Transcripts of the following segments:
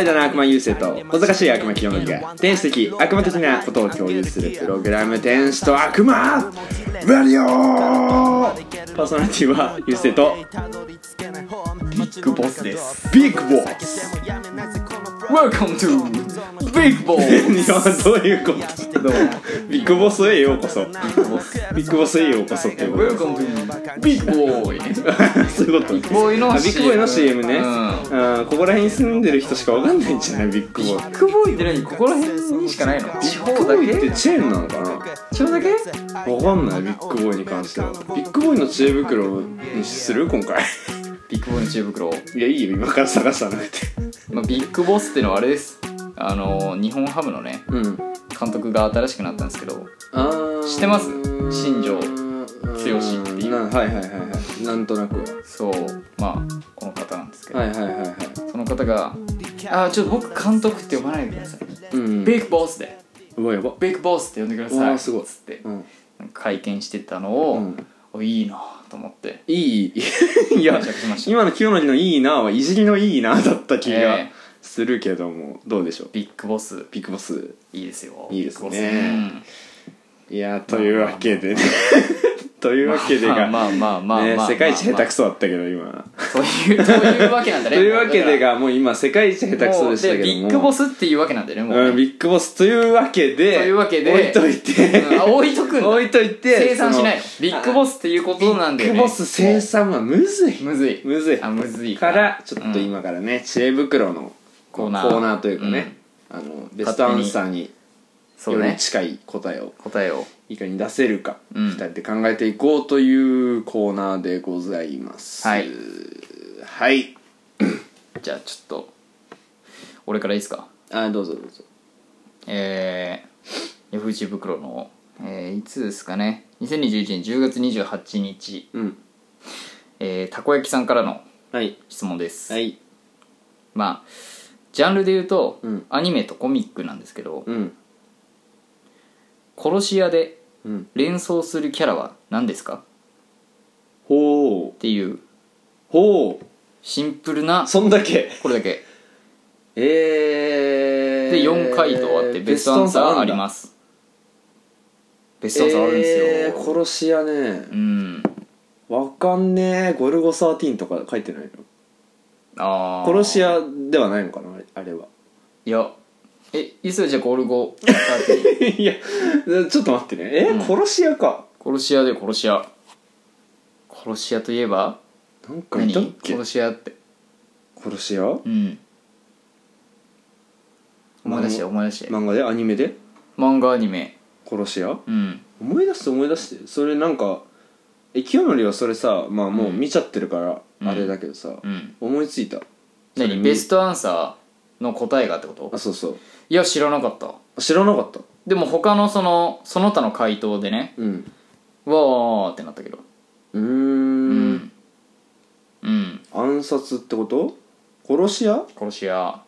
怠惰な悪魔優勢と小賢しい悪魔清則が天使的悪魔的なことを共有するプログラム天使と悪魔ラディオパーソナリティは優勢とビッグボスです。ビッグボス! Welcome to Big Boss! いやどういうことどう？もビッグボスへようこそ。ビッグボスへようこそっていうこと Welcome to Big Boy そういうことビッグボーイのビッグボーイの CM ね、うん。あーここら辺に住んでる人しかわかんないんじゃないビッグボーイ。ビッグボーイって何？ここら辺にしかないの？地方だビッグボーイってけ？チェーンなのかな？地方だけ？わかんないビッグボーイに関しては。ビッグボーイの知恵袋にする？今回。ビッグボーイの知恵袋？いやいいよ。今から探さなくてまあ、ビッグボスってのはあれです。あの日本ハムのねうん。監督が新しくなったんですけど。あー知ってます？新庄剛志。っていうなはいはいはいはい。なんとなく。はそうまあこの方なんですけど、はいはいはいはい。その方が「あーちょっと僕監督って呼ばないでください」うん。ビッグボスで。うわやば。ビッグボスって呼んでくだうさい。わすごい。つって。うん。会見してたのを、うん。おいいなと思って。いい。いや拝借しました。今の清則のいいなはいじりのいいなだった気がええ。するけどもどうでしょう？ビッグボス。ビッグボス。いいですよ。いいですね。ビッグボスいやというわけで。ね というわけでがまあまあまあ世界一下手くそそだったけど今。そういうそういうわけなんだとねいうわけでががもう今世界一下手くそでしたけども。ビッグボスっていうわけなんだよねもう。ね、うんビッグボスというわけでというわけで置いといて。うんあ置いとくんだ。置いといて生産しないビッグボスっていうことなんだよね。ビッグボス生産はむずい。むずい。むずい。あむずいか。らちょっと今からね知恵袋のコーナー。コーナーというかねあのベストアンサーにより近い答えを。答えを。いかに出せるか、うん。二人で考えていこうというコーナーでございます。はい。はい。じゃあちょっと俺からいいですか？あどうぞどうぞ。えー、ヤフー知恵袋の、えー、いつですかね？2021年10月28日、うん。えー、たこ焼きさんからのはい。質問です、はい。まあジャンルで言うと、うん。アニメとコミックなんですけど、うん殺し屋でうん。連想するキャラは何ですか？ほう。っていう。ほう。シンプルな。そんだけ。これだけ。えー、で4回答あってベストアンサーあります。すベストアンサーあるんですよ、えー、殺し屋ね。うん。わかんねえ。ゴルゴ13とか書いてないの？ああ殺し屋ではないのかなあれあれは。いやえいつじゃあゴルゴ13 いやちょっと待ってね。え、うん。殺し屋か。殺し屋で殺し屋。殺し屋といえばなんかいたっ何？け殺し屋って。殺し屋？うん。思い出して思い出して。漫画で？アニメで？漫画アニメ。殺し屋？うん。思い出して思い出して。それなんかえ清則はそれさまあもう見ちゃってるからうん。あれだけどさ、うん。思いついた。何？見ベストアンサー？の答えがってこと？あそうそう。いや知らなかった。知らなかった。でも他のそのその他の回答でねうん。わーってなったけど。うーん。うん。うん。暗殺ってこと？殺し屋？殺し屋。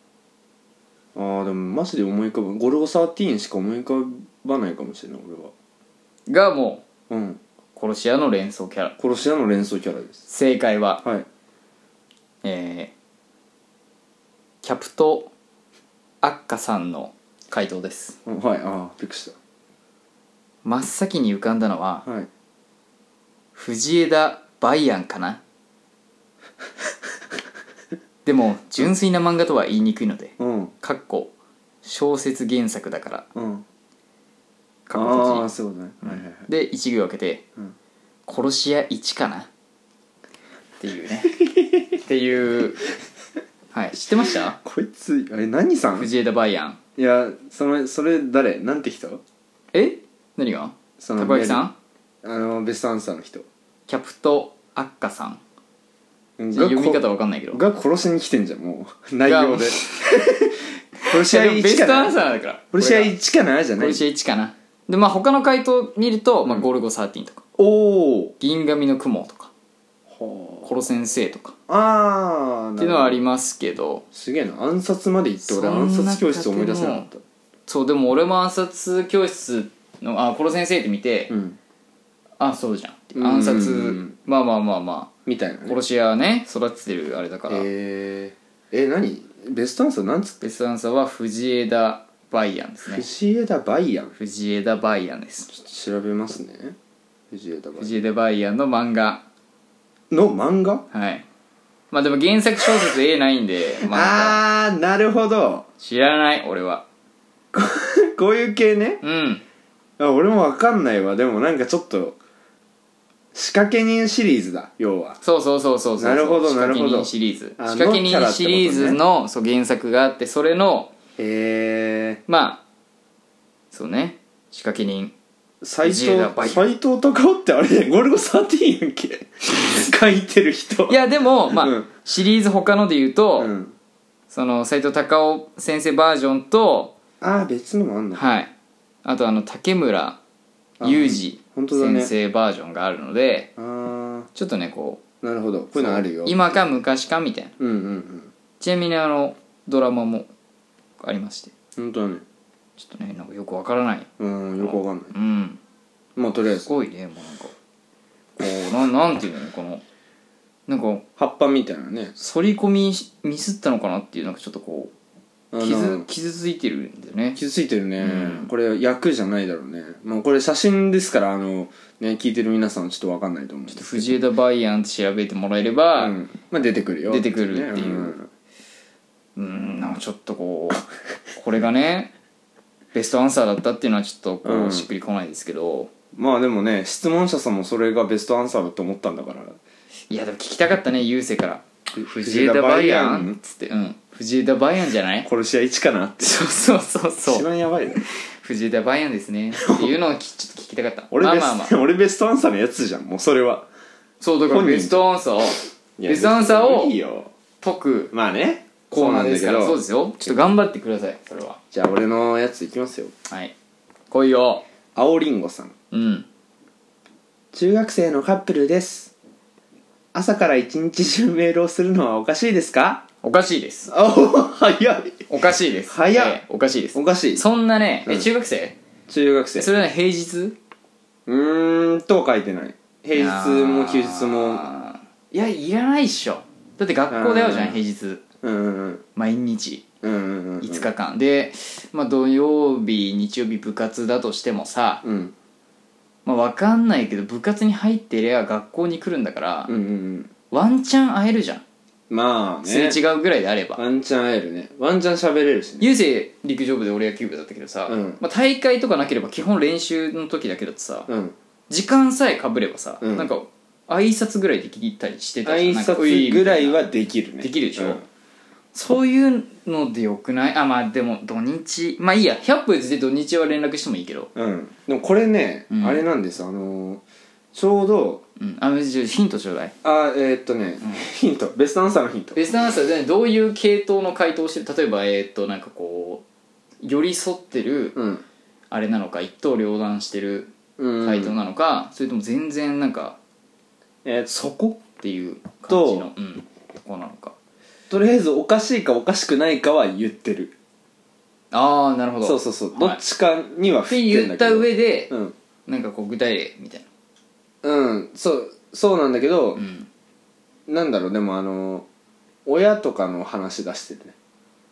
あーでもマジで思い浮かぶ。ゴルゴ13しか思い浮かばないかもしれない俺は。がもうん。う殺し屋の連想キャラ。殺し屋の連想キャラです。正解は。はい。えー、キャプトアッカさんの回答です。うんはいああびっくりし真っ先に浮かんだのはたはい。藤枝バイアンかな？でも純粋な漫画とは言いにくいのでうん。かっこ小説原作だから。うん。かっあこ閉あそうだね、はいはいはい。じで一行分けて、うん。殺し屋1かな？っていうね。っていうはい。知ってました？こいつあれ何さん？藤枝バイアンいやそのそれ誰？なんて人？え？何が？そのたこ焼きさんあのベストアンサーの人。キャプトアッカさん。が読み方こわかんないけど。が殺しに来てんじゃんもう内容で。殺し屋いやでもベ1ストアかなンサーだから。殺し屋これが1かな？じゃない殺し屋1かな。でまあ他の回答見ると、まあ、ゴルゴ13とか。おお銀紙の雲とか。はコロ先生とか。ああーっていうのはありまますけど。すげえな。暗殺まで行って俺暗殺教室思い出せなかった。そうでも俺も暗殺教室のあコロ先生って見て、うん。あそうじゃんって。うん。暗殺まあまあまあまみたいなね。あ殺し屋ね育ててるあれだから、えー、え何？ベストアンサーなんつってベストアンサーは藤枝バイアンですね。藤枝バイアン藤枝バイアンです調べますね。藤枝バイアンの漫画の漫画？はい。まあでも原作小説絵ないんで漫画。あーなるほど。知らない俺は。こういう系ね？うん。あ俺もわかんないわ。でもなんかちょっと仕掛け人シリーズだ要は。そうそうそうそうそう。なるほどなるほど。仕掛け人シリーズ。あ仕掛けのキャラってことね。人シリーズのそう原作があってそれのへえまあそうね。仕掛け人斎藤藤隆夫ってあれゴルゴ13やんけ。書いてる人。いやでもまあ、うんシリーズ他ので言うと、うん。その斎藤隆夫先生バージョンとああ別のもあんのはい。あとあの竹村裕二先生バージョンがあるのであちょっとねこうあなるほど。こういうのあるよ。今か昔かみたいな。うんうんうん。ちなみにあのドラマもありまして。本当だねちょっとねなんかよくわからない。うんよくわかんない。うん。まあとりあえず。すごいねもうなんか。こうなんなんていうのこのなんか葉っぱみたいなね。反り込みしミスったのかなっていうなんかちょっとこあう傷の傷ついてるんだよね。傷ついてるね、うん。これ役じゃないだろうね。まあこれ写真ですからあのね聞いてる皆さんはちょっとわかんないと思うんですけど。藤枝バイアンって調べてもらえればうん。まあ出てくるよ。出てくるっていう。うん。うんなんかちょっとこうこれがねベストアンサーだったっていうのはちょっとこうしっくりこないですけど、まあでもね質問者さんもそれがベストアンサーだと思ったんだから。いやでも聞きたかったね郵政から「藤枝バイアン?」っつって「うん。藤枝バイアンじゃない?殺し屋1かなっ」て。そうそうそう一そう。番やばいね。藤枝バイアンですね。っていうのをきちょっと聞きたかった。俺ベス、まあまあ。まあ 俺ベストアンサーのやつじゃんもうそれは。そうだから本人ベストアンサーを。いやベストアンサーをいいよ。解く。まあねコーナーだけど。そうですよ。ちょっと頑張ってくださいそれは。じゃあ俺のやついきますよ。はい。来いよ。青りんごさん。うん。中学生のカップルです。朝から一日中メールをするのはおかしいですか？おかしいです。あお早い。おかしいです。早っええおかしいです。おかしい。そんなねえうん。中学生？中学生。それはね平日？うーんとは書いてない。平日も休日も。あー。いやいらないっしょ。だって学校だよじゃんうん。平日毎日うん。うんうん。うん5日間。で、まあ、土曜日日曜日部活だとしてもさ、うん。まあ、分かんないけど部活に入ってりゃ学校に来るんだから、うんうんうん。ワンチャン会えるじゃん。まあすれね違うぐらいであれば。ワンチャン会えるね。ワンチャン喋れるしね。郵政陸上部で俺野球部だったけどさ、うん。まあ、大会とかなければ基本練習の時だけだとさ、うん。時間さえかぶればさ、うん。なんか挨拶ぐらいできたりしてたじゃ挨んなんかうい拶ぐらいはできるね。できるでしょ？うんそういうのでよくない？あまあでも土日。まあいいや。100歩譲って土日は連絡してもいいけど。うん。でもこれねうん。あれなんですあのーちょうどうん。あじゃあヒントちょうだい。あえーっとねヒント。ベストアンサーのヒント。ベストアンサーでどういう系統の回答をしてる例えばえーっとなんかこう寄り添ってるうん。あれなのか一刀両断してるうん。回答なのか、それとも全然なんかえーそこ？っていう感じのうん。とこなのかとりあえずおかしいかおかしくないかは言ってる。ああなるほど。そうそうそう、はい。どっちかにはって振ってんだけど。言った上で、うん。なんかこう具体例みたいうん。そうそうなんだけどん、なんだろう。でもあの親とかの話出してるね。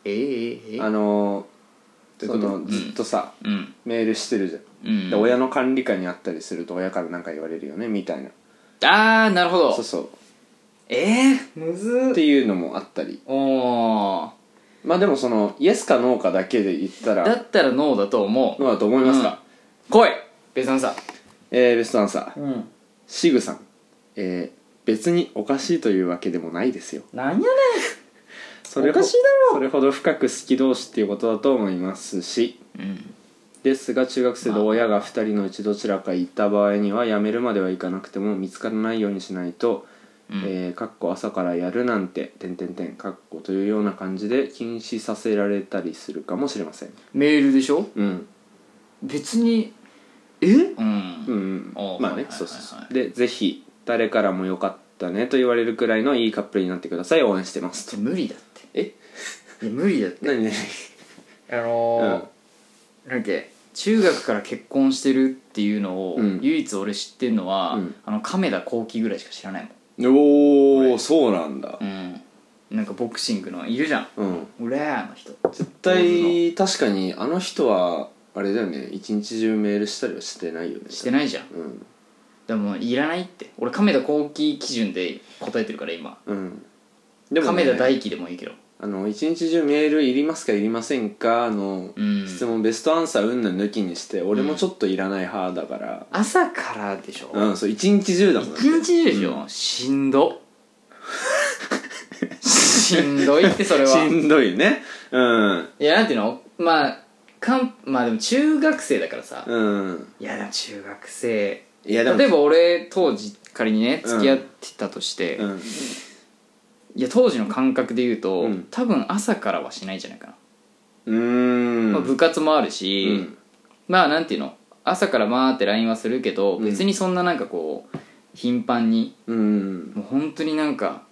えー、えー、えー。あのそどういうこと？のずっとさ、うん。メールしてるじゃん、うんで親の管理下にあったりすると親から何か言われるよねみたいな。ああなるほど。そうそうええー、むずっ。ていうのもあったり。おー。まあでもそのイエスかノーかだけで言ったら。だったらノーだと思う。ノーだと思いますか、来い。ベさんさえー、ベストアンサー。うん。シグさん。えー、別におかしいというわけでもないですよ。なんやねそれほおかしいだろ。それほど深く好き同士っていうことだと思いますし。んうん。ですが中学生で親が2人のうちどちらか行った場合には辞めるまではいかなくても見つからないようにしないと「うん。えーかっこ朝からやるなんて」点点点かっこというような感じで禁止させられたりするかもしれません。メールでしょ？うん。別にえ？うん。うんうん。あーまあはいはいはいはい。ねそうそうそう。でぜひ誰からもよかったねと言われるくらいのいいカップルになってください。応援してます。と無理だって。え？いや無理だって。何？何？あのーなんだっけ中学から結婚してるっていうのを、うん。唯一俺知ってんのは、うん。あの亀田光輝ぐらいしか知らないおおそうなんだ。うん。なんかボクシングのいるじゃん。うん。俺あの人。絶対確かにあの人はあれだよね。一日中メールしたりはしてないよね。してないじゃん。うん。でもいらないって。俺亀田光輝基準で答えてるから今。うん。でも、ね、亀田大輝でもいいけどあの一日中メールいりますかいりませんか？のうん。質問ベストアンサーうんぬん抜きにして俺もちょっといらない派だから。朝からでしょ？うん、そう一日中だもん。一日中でしょ、しんど。しんどいってそれは。しんどいね。うん。いやなんていうの？まあかんまあでも中学生だからさ、うん。いや中学生。いやでも例えば俺当時仮にね付き合ってたとして、うんいや当時の感覚で言うと、うん。多分朝からはしないんじゃないかな、うーん。まあ、部活もあるうし、ん。まあなんていうの？朝からまーって LINE はするけど、うん。別にそんななんかこう頻繁に。うん。もう本当になんか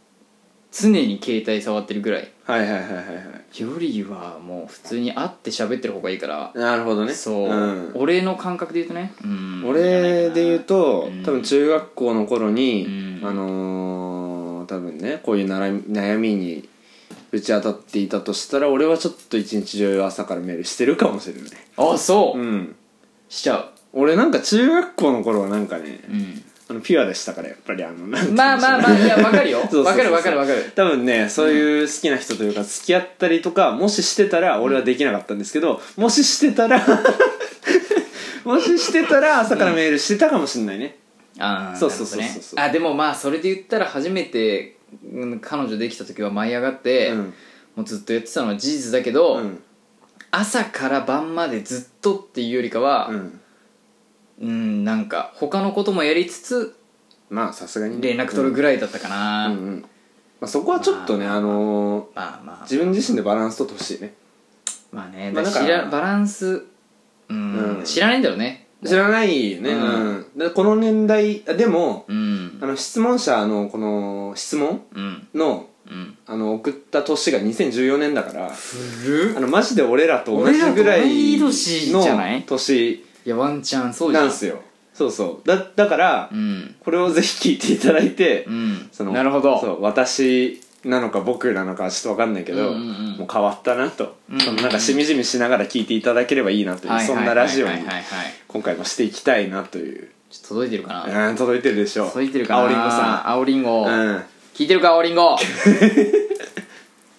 常に携帯触ってるぐらい。はいはいはいはいはい。よりはもう普通に会って喋ってる方がいいから、なるほどね。そう、ん。俺の感覚で言うとね、うん。俺で言うと、うん。多分中学校の頃に、うん。あのー多分ねこういう悩み悩みに打ち当たっていたとしたら俺はちょっと一日中朝からメールしてるかもしれない。あそう、うん。しちゃ俺なんか中学校の頃はなんかねう、うん。あのピュアでしたからやっぱりあのなんまあまあまあいやわかるよ。そうそうそうわかるわかるわかる。多分ねそういう好きな人というか付き合ったりとかもししてたら俺はできなかったんですけどもししてたら もししてたら朝からメールしてたかもしれないねああそうそうそうそう。なるほどね。あでもまあそれで言ったら初めて、うん、彼女できた時は舞い上がって、うん。もうずっとやってたのは事実だけど、うん。朝から晩までずっとっていうよりかはうん。うんなんか他のこともやりつつまあさすがにね。連絡取るぐらいだったかな、うん。うんうん。まあ、そこはちょっとね、まああのーまあまあ自分自身でバランス取ってほしいね。まあね、まあだからだから知らバランスうん、うん。知らないんだろうね知らないよね、ううん。んでこの年代あでもうん。あの質問者のこの質問うん。のうん。あの送った年が2014年だから古あのマジで俺らと同じぐらい俺らと同い年のじゃない？年いやワンチャンそうじゃん。なんすよ。そうそう。だだから、うん。これをぜひ聞いていただいて、うん。そのなるほど。そう私なのか僕なのかはちょっと分かんないけど、うんうんうん。もう変わったなと、うんうんうん。そのなんかしみじみしながら聞いていただければいいなという、はいそんなラジオにはいはいはい。はい今回もしていきたいなという、ちょっと届いてるかな？うん、届いてるでしょう。届いてるかな？青りんごさ青りんごんうん。聞いてるか青りんご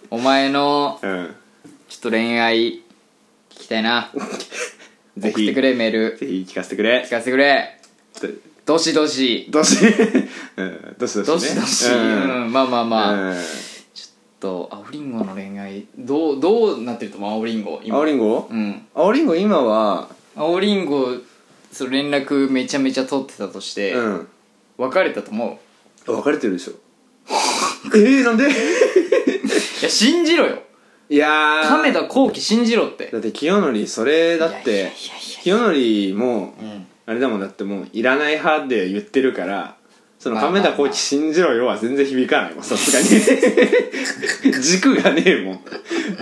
お前のうん。ちょっと恋愛聞きたいな。ぜひ。送ってくれメール。ぜひ聞かせてくれ。聞かせてくれどしどし。どし。うんどしどしね。どしどし、うん。うんまあまあまあ、うん。と青りんごの恋愛。どうどうなってると思う？青りんご今。青りんごうん。青りんご今は。青りんごその連絡めちゃめちゃ取ってたとして、うん。別れたと思う？別れてるでしょ。えー、なんで？いや信じろよ。いやー。亀田光輝信じろって。だって清則それだって。清則もうんあれだもんだってもういらない派で言ってるからその亀田光輝信じろよは全然響かないもんさすがに。軸がねえもん。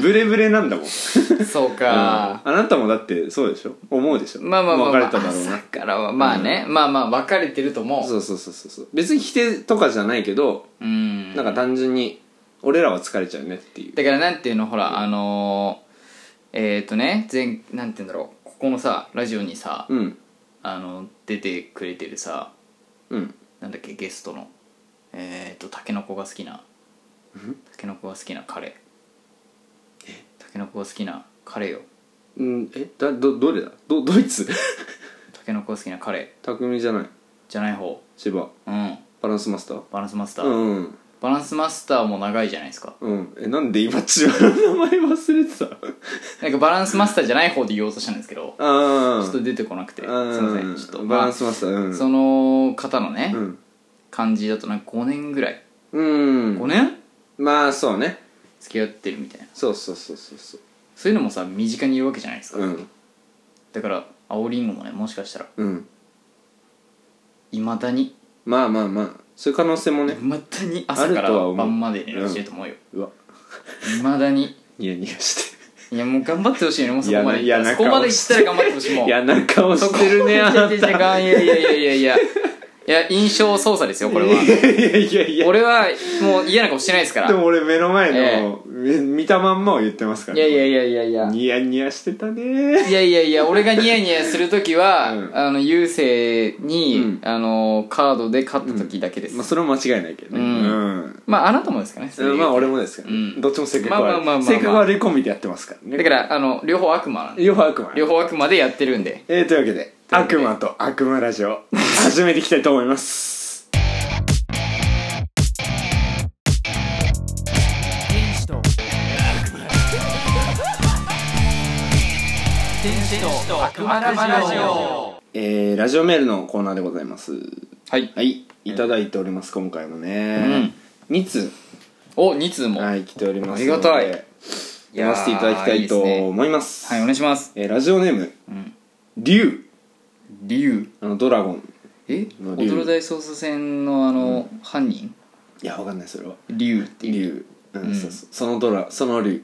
ブレブレなんだもん。そうか、あなたもだってそうでしょ？思うでしょ？まあまあまあ、まあ、別れただろうな。朝からはまあね、まあまあ別れてると思う。そうそうそうそうそう。別に否定とかじゃないけどうん。なんか単純に俺らは疲れちゃうねっていう。だからなんていうのほらあのー、えっ、ー、とね前なんていうんだろう。ここのさラジオにさ、うんあの出てくれてるさうん。なんだっけゲストの。えっ、ー、とタケノコが好きな。タケノコが好きな彼。タケノコが好きな彼よ。うんえ？だどどれだ？どドイツ？タケノコが好きな彼。匠じゃない。じゃない方。千葉。うん。バランスマスター？バランスマスター、うんうんバランスマスターも長いじゃないですか。うん。えなんで今千葉の名前忘れてた？なんかバランスマスターじゃない方で言おうとしたんですけどああちょっと出てこなくてすいうんませんちょっと。バランスマスターうん。その方のね、うん。感じだとなんか5年ぐらい。うん。5年？まあそうね。付き合ってるみたいな。そうそうそうそうそう。そういうのもさ身近にいるわけじゃないですか、うん。だから青りんごもねもしかしたら。うん。いまだに。まあまあまあそういう可能性もね。いまだに朝かあるら晩まで連絡してると思うよ。うわ。いまだに。ニヤニヤして。いやもう頑張ってほしいよねもうそこまで。嫌な行ったらそこまで行ったら頑張ってほしいもう嫌な顔してるねあなた。いやいやいやいやいやいやいや。いや印象操作ですよこれは。いやいやいやいや。俺はもう嫌な顔してないですから。でも俺目の前えの、め見たまんまを言ってますからいやいやいやいやいや。ニヤニヤしてたね。いやいやいや俺がニヤニヤするときは、うん。あの優勢に、うん。あのカードで勝った時だけです、まあそれも間違いないけどね。うん。うん。まああなたもですかね。まあ俺もですから、うん。どっちも性格まあまあ悪いまあまあまあ。性格悪いコンビでやってますからね。だからあの両方悪魔なんで。両方悪魔。両方悪魔でやってるんで。えー、というわけで。悪魔と悪魔ラジオ始めていきたいと思います悪魔ラジオ。えー、ラジオメールのコーナーでございます。はい。はい。いただいております今回もね、2通お2通も。はい来ておりますありがたい。読ませていただきたいと思います。はいお願いします。えーラジオネーム。うん。竜竜あのドラゴン。え？踊る大捜査線のあの、犯人？いやわかんないそれは。竜っていう。竜うん、うん。そうそう。そのドラその竜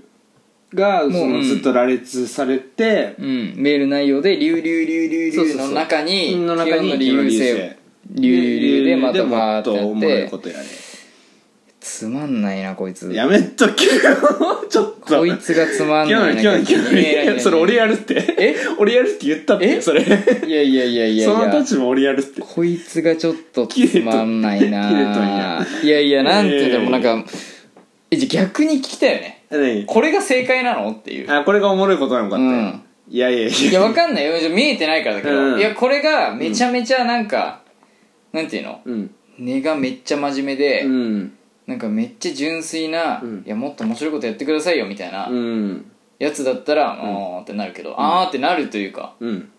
がそのずっと羅列されてうん。メール内容で竜竜竜竜竜の中にの中に理由性竜竜竜でまたバーってやって。つまんないなこいつ。やめとけよ。ちょっと。こいつがつまんないなそれ俺やるって。え？俺やるって言ったってえ？それ。いやいやいやいやいそのや立場俺やるって。こいつがちょっとつまんないな。いやいやなんて言うんだろうええなんかえじゃあ逆に聞きたいよね何？これが正解なの？っていう。あこれがおもろいことなのかって、うん。いやいやいや。いやわかんないよ。じゃあ見えてないからだけど、うん。いやこれがめちゃめちゃなんか、なんていうの？うん。根がめっちゃ真面目で、うん。なんかめっちゃ純粋な、うん。いやもっと面白いことやってくださいよみたいなうん。やつだったら、あーってなるけど、あーってなるというかうん。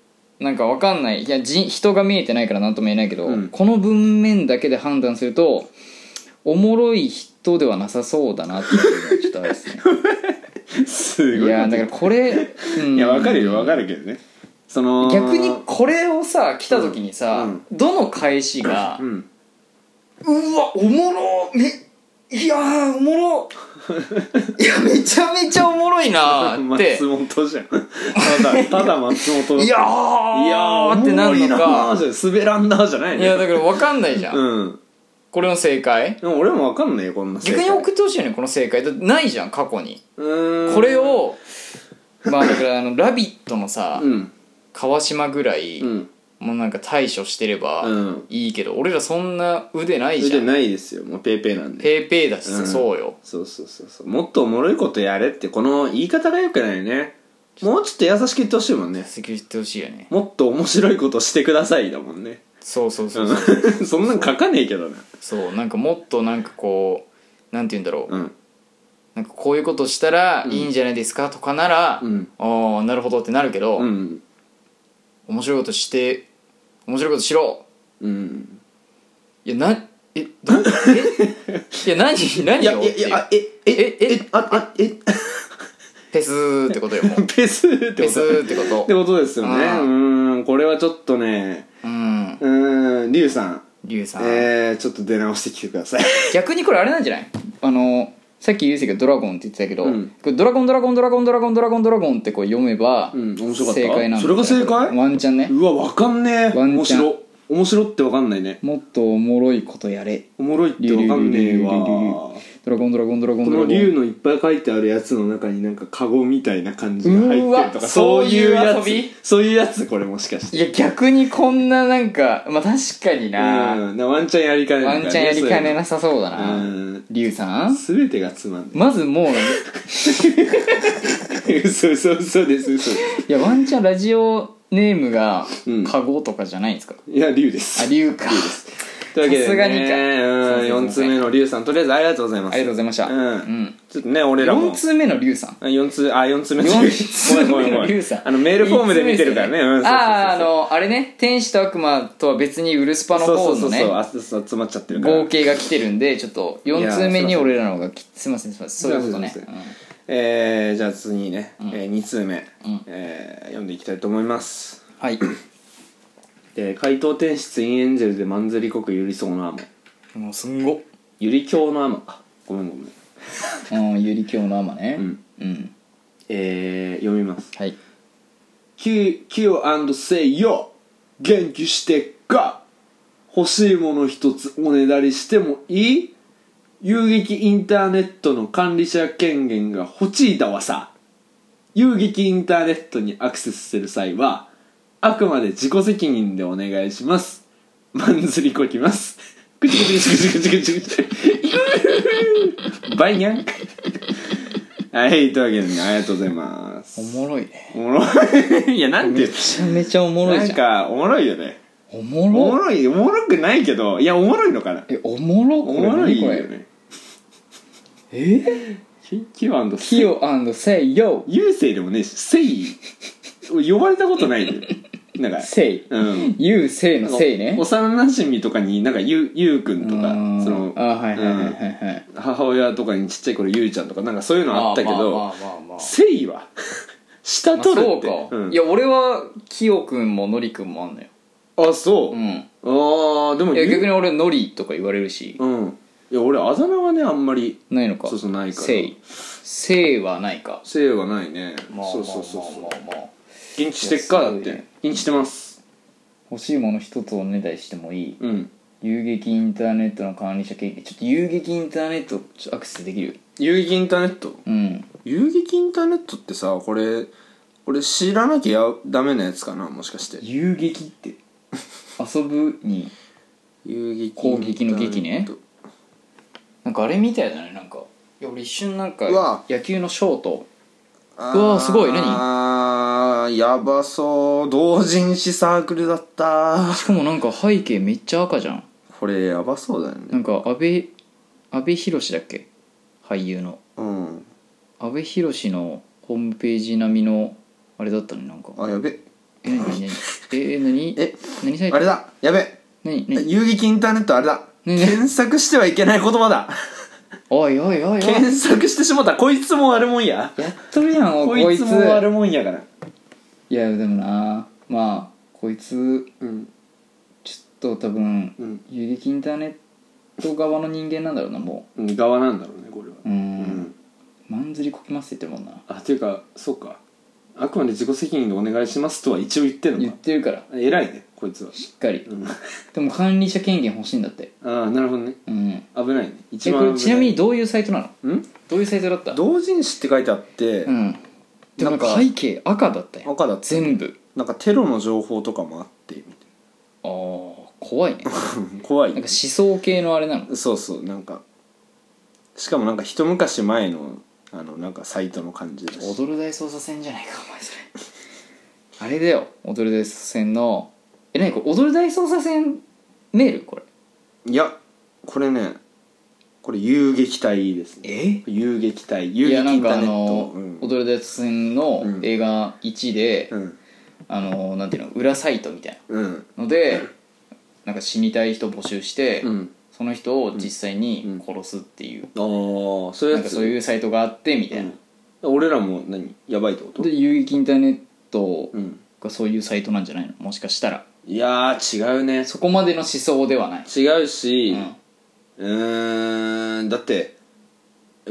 なんかわかんない。いやじ人が見えてないから何とも言えないけど、うん。この文面だけで判断するとおもろい人ではなさそうだなっていうのはちょっとあれですねすごいいやだからこれ、うんいやわかるよわかるけどねその逆にこれをさ来た時にさ、うんどの返しがう、んうわおもろめいやーおもろいやめちゃめちゃおもろいなーって松本じゃんただただ松本いやーいやーってなるのおもろいなかーじゃ滑らんなーじゃないねいやだから分かんないじゃん、うんこれの正解？でも俺もわかんないよこんな正解。逆に送ってほしいよねこの正解。だってないじゃん過去に。これをまあだからあの「ラビット!」のさ、うん。川島ぐらい、うん。もうなんか対処してればうん。いいけど、俺らそんな腕ないじゃん。腕ないですよもうペーペーなんで。ペーペーだしさ、うん。そうよ。そうそうそうそう。もっとおもろいことやれってこの言い方がよくないね。もうちょっと優しく言ってほしいもんね。責任ってほしいよね。もっと面白いことしてくださいだもんねそうそうそうそう、う んそんなん書かねえけどな。そうなんかもっとなんかこうなんて言うんだろう、うん。なんかこういうことしたらいいんじゃないですかとかなら、うん。ああなるほどってなるけど、うん。面白いことして面白いことしろ。うん。いやなえどえ？いや何何を？いうやいやあええええ？えああえ？ペスーってことよもう。ペスってこと。ペスーってこと。ってことですよね。うん。これはちょっとねうん。うーんリュウさん。リュウさん、えー、ちょっと出直してきてください。逆にこれあれなんじゃない？あのさっきゆうせいがドラゴンって言ってたけど、うん。ドラゴンドラゴンドラゴンドラゴンドラゴンドラゴンってこう読めば、うん面白かった？正解なんだそれが正解？ワンチャンね。うわわかんねえ。面白面白ってわかんないね。もっとおもろいことやれ。おもろいってわかんねえわ。ドラゴンドラゴンドラゴンこのドラゴン竜のいっぱい書いてあるやつの中になんかカゴみたいな感じが入ってるとうわかそういうやつそういう遊びそういうやつこれもしかしていや逆にこんななんかまあ確かにな、うんなワンチャンやりかねワンチャンやりかねなさそうだうな、んリュウさん全てがつまんまずもうで嘘嘘嘘です嘘いやワンチャンラジオネームがうん。カゴとかじゃないんですか、いや竜です。あ竜か。というわけで、ね、さすがにか。うん。4通目のリュウさんとりあえずありがとうございます。ありがとうございました。うん。うん。ちょっとね俺らも。4通目のリュウさん。あ4通あ四通目。のごめんごめんごめん。リュウさん。あのメールフォームで見てるからね。うんそうそうそうそう。あああのあれね天使と悪魔とは別にウルスパのそう方のねそうそうそうあそうそう詰まっちゃってるから。合計が来てるんでちょっと4通目に俺らのがきすいませんすいません。そういうことね。すいませんえー、じゃあ次ね、ん。えー、2通目、ん。えー読んでいきたいと思います。うんはい。で怪盗天使ツインエンジェルでマンズリ国ゆりそうのアマもうすんご。ゆり教のアマか。ごめんごめん。うんゆり教のアマね。うん。うん。えー、読みます。はい。キキヨセイよ元気してっか。欲しいもの一つおねだりしてもいい？遊撃インターネットの管理者権限が欲しいだわさ。遊撃インターネットにアクセスする際はあくまで自己責任でお願いします。マンズリこきます。くちくちくちくちくちくちくちバイニャンはいというわけでねありがとうございますおもろいねおもろいいやなんてめちゃめちゃおもろいじゃんなんかおもろいよねおもろいおもろいおもろくないけどいやおもろいのかなえおもろおもろいよねえ？キキヨキヨセイ。ヨ優勢でもねえしセイ。呼ばれたことないでなんか。セイうん。ユウセイのセイね。幼なじみとかになんかゆゆうくんとかうん。そのあはいはいはいはい。はい母親とかにちっちゃい頃ゆうちゃんとかなんかそういうのあったけまあまあどまあまあまあ。セイは？下まあ取るって。そうか、うん。いや俺はキヨくんもノリくんもあんのよ。あそう、うん。ああでもいやゆ逆に俺ノリとか言われるし。うんいや俺あだ名はねあんまりないのか？そうそうないから。セイセイはないか。せいはないね。まあそうそうそう。そうまあまあまあまあ。元気してっかだって。いやすごいね。元気してます。欲しいもの一つおねだりしてもいい。うん。遊撃インターネットの管理者経験。ちょっと遊撃インターネットちょっとアクセスできる？遊撃インターネット？うん。遊撃インターネットってさこれ俺知らなきゃダメなやつかな？もしかして。遊撃って。遊ぶに。遊撃攻撃の撃ねインターネットなんかあれみたいだね。なんかいや俺一瞬なんか野球のショート。あうわすごい。何？あーやばそう。同人誌サークルだった。しかもなんか背景めっちゃ赤じゃん。これやばそうだよね。なんか阿部阿部寛だっけ？俳優の。うん。阿部寛のホームページ並みのあれだったねなんか。あやべ。え何？何？え何？え何サイト？あれだ。やべ。何？何？遊撃インターネットあれだ。ね検索してはいけない言葉だ。おいおいおいおい。検索してしもた。こいつも悪もんや。やっとるやんおここいつも悪もんやから。いやでもなまあこいつうん。ちょっと多分うん。遊撃インターネット側の人間なんだろうなもう。ん側なんだろうねこれは。ううん。うん。まんずりこきますって言ってるもんな。あていうかそうか。あくまで自己責任でお願いしますとは一応言ってる言のか。ってるから。偉いねこいつは。しっかり。うん。でも管理者権限欲しいんだって。ああなるほどね。うん。危ないね。一えこれ番ちなみにどういうサイトなの？ん？どういうサイトだった？同人誌って書いてあって、うん。でも背景赤だったよ赤だった全部。なんかテロの情報とかもあってみああ怖いね。たいな怖いなんか思想系のあれなの？そうそうなんか。しかもなんか一昔前のあのなんかサイトの感じだし。踊る大捜査線じゃないかお前それ。あれだよ。踊る大捜査線のえ何これ踊る大捜査線？メール？これ。いやこれねこれ遊撃隊ですね。え？遊撃隊。遊撃イいやなんかあンターネッのトうん。踊る大捜査線のうん映画1で、うん。あのなんていうの裏サイトみたいうん。なのでなんか死にたい人募集して、うん。その人を実際に殺すっていう、ああそういうんかそういうサイトがあってみたいな、俺らも何？やばいってこと？で遊撃インターネットうん。がそういうサイトなんじゃないの？もしかしたらいやー違うね。そこまでの思想ではない、違うしうーんだって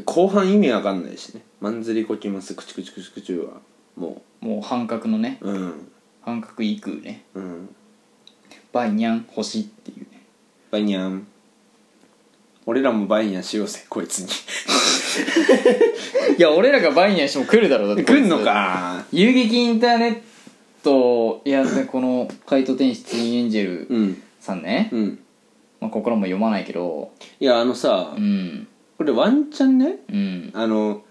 後半意味わかんないしね「まんずりこきますくちくちくちくち」は。ももう半角のね。ううん。半角いくね。うん。バイニャン星っていうね。バイニャン。俺らもバイニャンしようぜこいつに。いや俺らがバイニャンしても来るだろうだってこいつ。来んのか。遊撃インターネットいやでこの怪盗天使ツインエンジェルうんさんね、うん。まあ、ここからも読まないけど。いやあのさうん。これワンチャンねうん。あの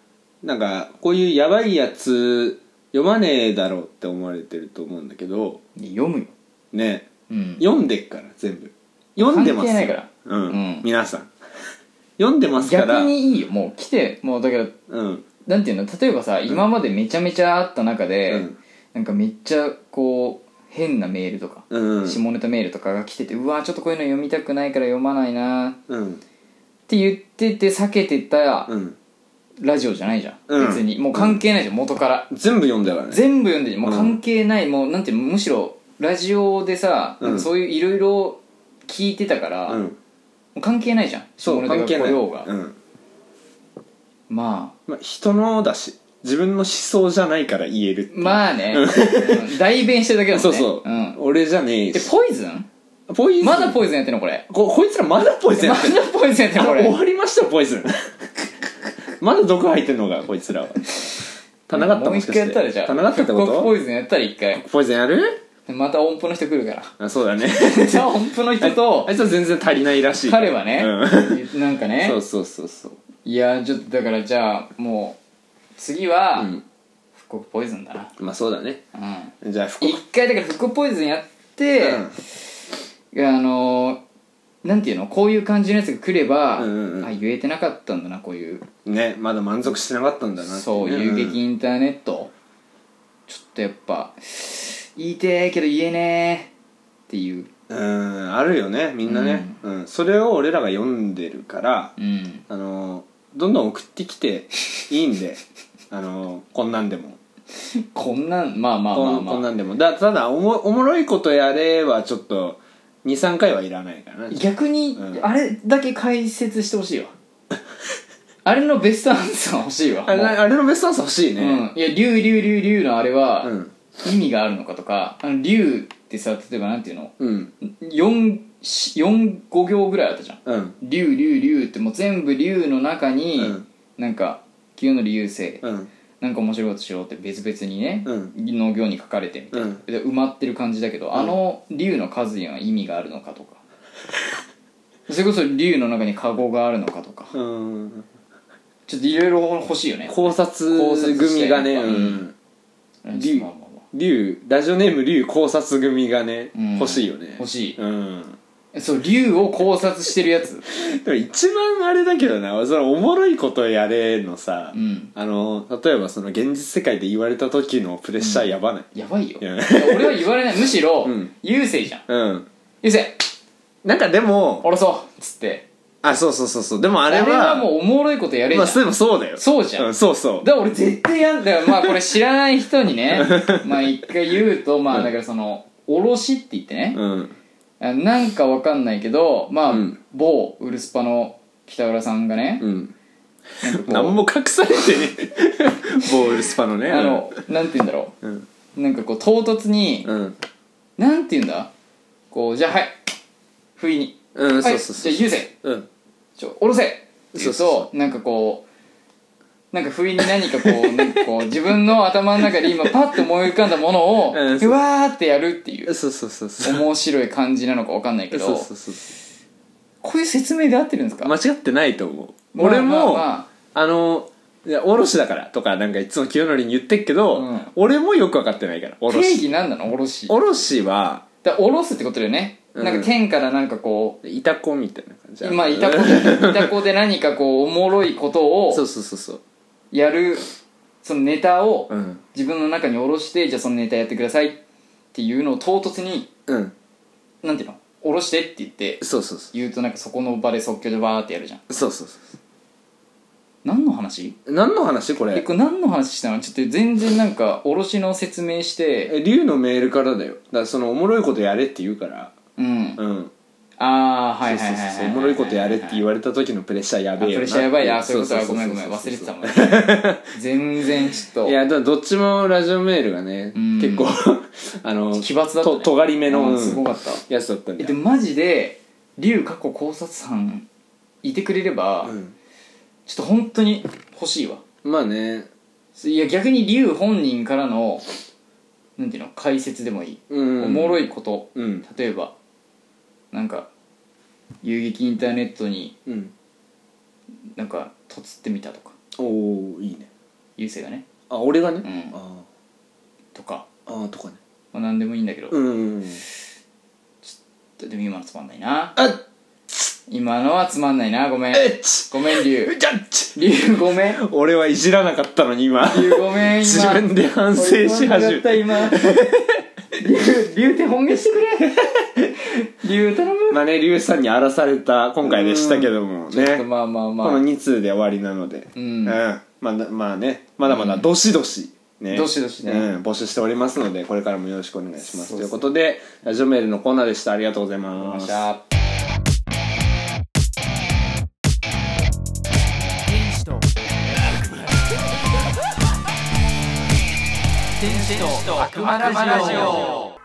なんかこういうやばいやつ読まねえだろうって思われてると思うんだけど。読むよ。ね。うん。読んでっから全部。読んでます関係ないから。うん、うん。皆さん。読んでますから。逆にいいよ。もう来て。もうだからうん。なんていうの？例えばさ今までめちゃめちゃあった中で、うんなんかめっちゃこう変なメールとか、うん。下ネタメールとかが来ててうわちょっとこういうの読みたくないから読まないなっうん。て言ってて避けてたうん。ラジオじゃないじゃん、うん。別に。もう関係ないじゃん元から。全部読んだからね。全部読んでる。もう関係ない、もうなんていうのむしろラジオでさ、うん。なんかそういういろいろ聞いてたから、もうん。う関係ないじゃん。そう下ネ関係ない来ようが、うん。ままあ、人のだし自分の思想じゃないから言えるってあまあね、うん。代弁してるだけだもんね。そうそう、ん、俺じゃねえでしポイズン？ポイズン。まだポイズンやってんのこれ。ここいつらまだポイズンまやってるだポイズンやってんのこれ。終わりましたよポイズン。まだ毒入ってんのかこいつらは。棚がったもう一もしかして回やったらじゃあ棚がったってこ復刻とポイズンやったら一回。ポイズンやる？また音符の人来るから。あそうだね。じゃあ音符の人とあいつは全然足りないらしい。彼はね、うなんかね。そうそうそうそう。いやちょっとだからじゃあもう次は、うん。復刻ポイズンだな。まあそうだね。うん。じゃあ福一回だから復刻ポイズンやって、あのーなんていうの？こういう感じのやつが来れば、うんうんうん。あ言えてなかったんだなこういう。ねまだ満足してなかったんだなってねそう遊撃インターネット。ちょっとやっぱ言いてえけど言えねえっていう。うんあるよねみんなね、うん。それを俺らが読んでるからうん。あのどんどん送ってきていいんで あのこんなんでも。こんなんまあまあこんまあまあ。こんなんでも。だただおもおもろいことやればちょっと23回はいらないからね。逆に、うん。あれだけ解説してほしいわ。あれのベストアンサー欲しいわ。あれもう。あれのベストアンサー欲しいね。うん、いや竜竜竜竜のあれは、うん。意味があるのかとかあの竜ってさ例えばなんていうの？うん。4 4 5行ぐらいあったじゃん。うん。竜竜竜ってもう全部竜の中に、うん。なんか清則優生、うん。なんか面白いことしろって別々にね、うん。の行に書かれてみたいな、うん。で埋まってる感じだけど、あの竜の数には意味があるのかとか。それこそ竜の中にカゴがあるのかとか。うん。ちょっといろいろ欲しいよね。考察考察組がねうん。うん。竜まあまあまあ竜ラジオネーム竜考察組がねうん。欲しいよね。欲しい。うんそう竜を考察してるやつ。でも一番あれだけどなそのおもろいことやれのさ、うん。あの例えばその現実世界で言われた時のプレッシャーやばない？やばいよ。俺は言われない。むしろうん。優勢じゃん。うん、優勢。なんかでも下ろそうっつって。あそうそうそうそう。でもああれはれはもうおもろいことやれまあでもそうだよ。そうじゃん。うん、そうそう。だから俺絶対やんだよまあこれ知らない人にね まあ一回言うとまあだからそのおろしって言ってね。うん。あなんかわかんないけどまあ、うん。某ウルスパの北浦さんがね、うん。なんかこう何も隠されてねボー ルスパのね。あのなんて言うんだろう。ん。うなんかこう唐突に、うん。なんて言うんだ？こうじゃあはい。不意に、うん、はいそうそうそうじゃあ優勢うん。ちょ下ろせ。って言うとそうそなんかこうなんか不意に何かこう なんかこう自分の頭の中で今パッと思い浮かんだものを、うわーってやるっていうそうそうそうそう。面白い感じなのかわかんないけどそうそうそうこういう説明で合ってるんですか、間違ってないと思う、まあ俺も、まあまあ。のいやおろしだからとかなんかいつも清則に言ってっけど、うん。俺もよく分かってないからおろ定し義何なの？おろし。おろしはだおろすってことだよね、うん。なんか天からなんかこいたこみたいな感じう今いたこでいたこで何かこうおもろいことをそうそうそうそうやるそのネタをうん。自分の中に下ろしてじゃあそのネタやってくださいっていうのを唐突にうん。なんていうの？下ろしてって言ってそうそうそ言うとなんかそこの場で即興でバーってやるじゃん。うそうそうそ何の話？う何の話？これ。えこれ何の話したの？ちょっと全然なんか下ろしの説明して。え龍のメールからだよ。だからそのおもろいことやれって言うから。うん。うんああはいはいはいはいそうそうおもろいことやれって言われた時のプレッシャーやべえよなあプレッシャーやばい。あそういうことはそごめんごめん。忘れてたもん全然ちょっと。いやだどっちもラジオメールがねうん。結構 あの奇抜だったね。と尖り目のすごかった。やつだったんでもマジで龍過去考察班いてくれれば、うん。ちょっと本当に欲しいわ。まあね。いや逆に龍本人からのなんていうの解説でもいい、うん。おもろいこと。うん。例えばなんか遊撃インターネットにうん。なんかとつってみたとか。おおいいね。優勢がね。あ俺がね？うん。あとか、ーあーとかね。まあ、何でもいいんだけど、うんちでも今のつまんないな。あっ。今のはつまんないな。ごめん。えっ。ちごめん龍。じゃっ。ち龍ごめん。俺はいじらなかったのに今。龍ごめん今。自分で反省し始め。た今 龍龍って本命してくれ。龍頼む。まあね龍さんに荒らされた今回でしたけどもね。まあまあまあ。この2通で終わりなので。うん。まあなまあね。まだまだどしどしね。どしどしね。うん。募集しておりますのでこれからもよろしくお願いします。ということでラジオメールのコーナーでした。ありがとうございます天使と悪魔ラジオ。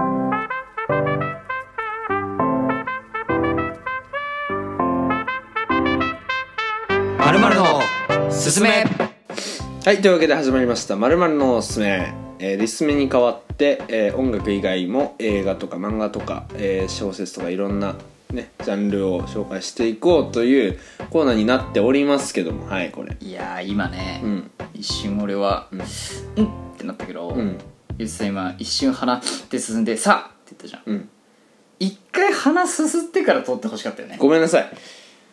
まるまるのすすめ。はいというわけで始まりました「まるのおすすめ」えー、リスメに代わって、えー音楽以外も映画とか漫画とか、えー小説とかいろんなねジャンルを紹介していこうというコーナーになっておりますけども。はいこれ。いやー今ね、うん。一瞬俺はうん。うんってなったけど、うんゆうさん今一瞬鼻って進んでさあって言ったじゃん。うん。一回鼻すすってから取ってほしかったよね。ごめんなさい。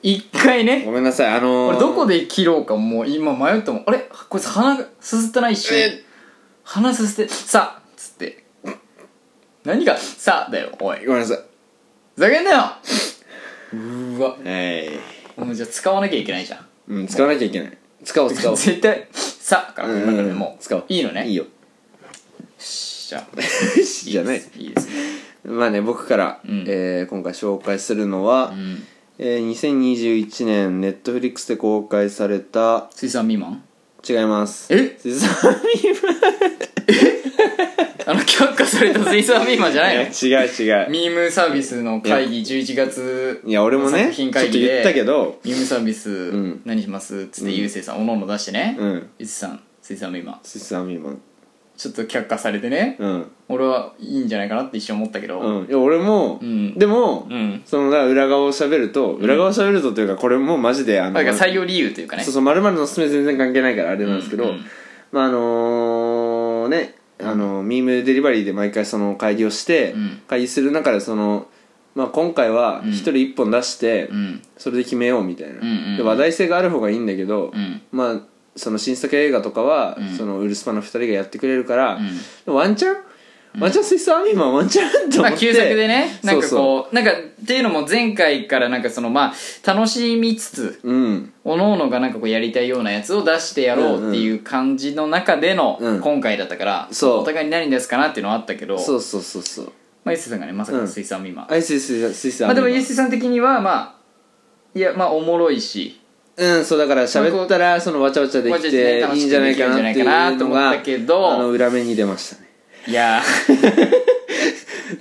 一回ね。ごめんなさい。あのー、俺どこで切ろうかもう今迷ったもんあれ？こいつ鼻すすったな一瞬。え。鼻すすってさあっつって。何がさあだよおい。ごめんなさい。ふざけんなよ。うーわ。はい。もうじゃあ使わなきゃいけないじゃん。うん使わなきゃいけない。使おう使おう。絶対さあからうん始まるからもう使おう。いいのね。いいよじゃあ。じゃない。いいです。ね。まあね僕から、うん。えー今回紹介するのは、うん。えー2021年ネットフリックスで公開された水産未満？違います。え？水産 あの却下された水産未満じゃないの？違う違う。ミームサービスの会議11月いや俺もね作品会議でちょっと言ったけどミームサービスん。何します？っつってゆうせいさんおのおの出してね。うん。ゆうせいさん水産未満。水産未満ちょっと却下されてねうん。俺はいいんじゃないかなって一瞬思ったけど。うん。いや俺も、うん。でも、うん。そのだから裏側を喋ると、裏側を喋るとというかこれもマジであのだから採用理由というかね。そうそう、まるのおすすめ全然関係ないからあれなんですけど、うん。うん。まああのね、あのミームデリバリーで毎回その会議をして、うん。会議する中でその、まあ、今回はうん。一人一本出して、うん。それで決めようみたいな、んうんうん。で話題性がある方がいいんだけど、うん。まあその新作映画とかは、うん。そのウルスパの二人がやってくれるから、ワンチャン？ワンチャンスイスアマンワンチャンと思って、まあ旧作でねなんかそうこうなんかっていうのも前回からなんかそのまあ楽しみつつそううん。おのおのがなんかこうやりたいようなやつを出してやろうっていう感じの中でのうん。今回だったから、そう。お互いに何ですかなっていうのはあったけどそうそうそうそう。まあ、イエスさんがねまさかの水産未満、アイスイススイスアあでもイエスさん的にはまあいやまあおもろいしうん、そうだから喋ったらそのわちゃわちゃできていいんじゃないかなっていうのが思ったけどあの裏目に出ましたね。いや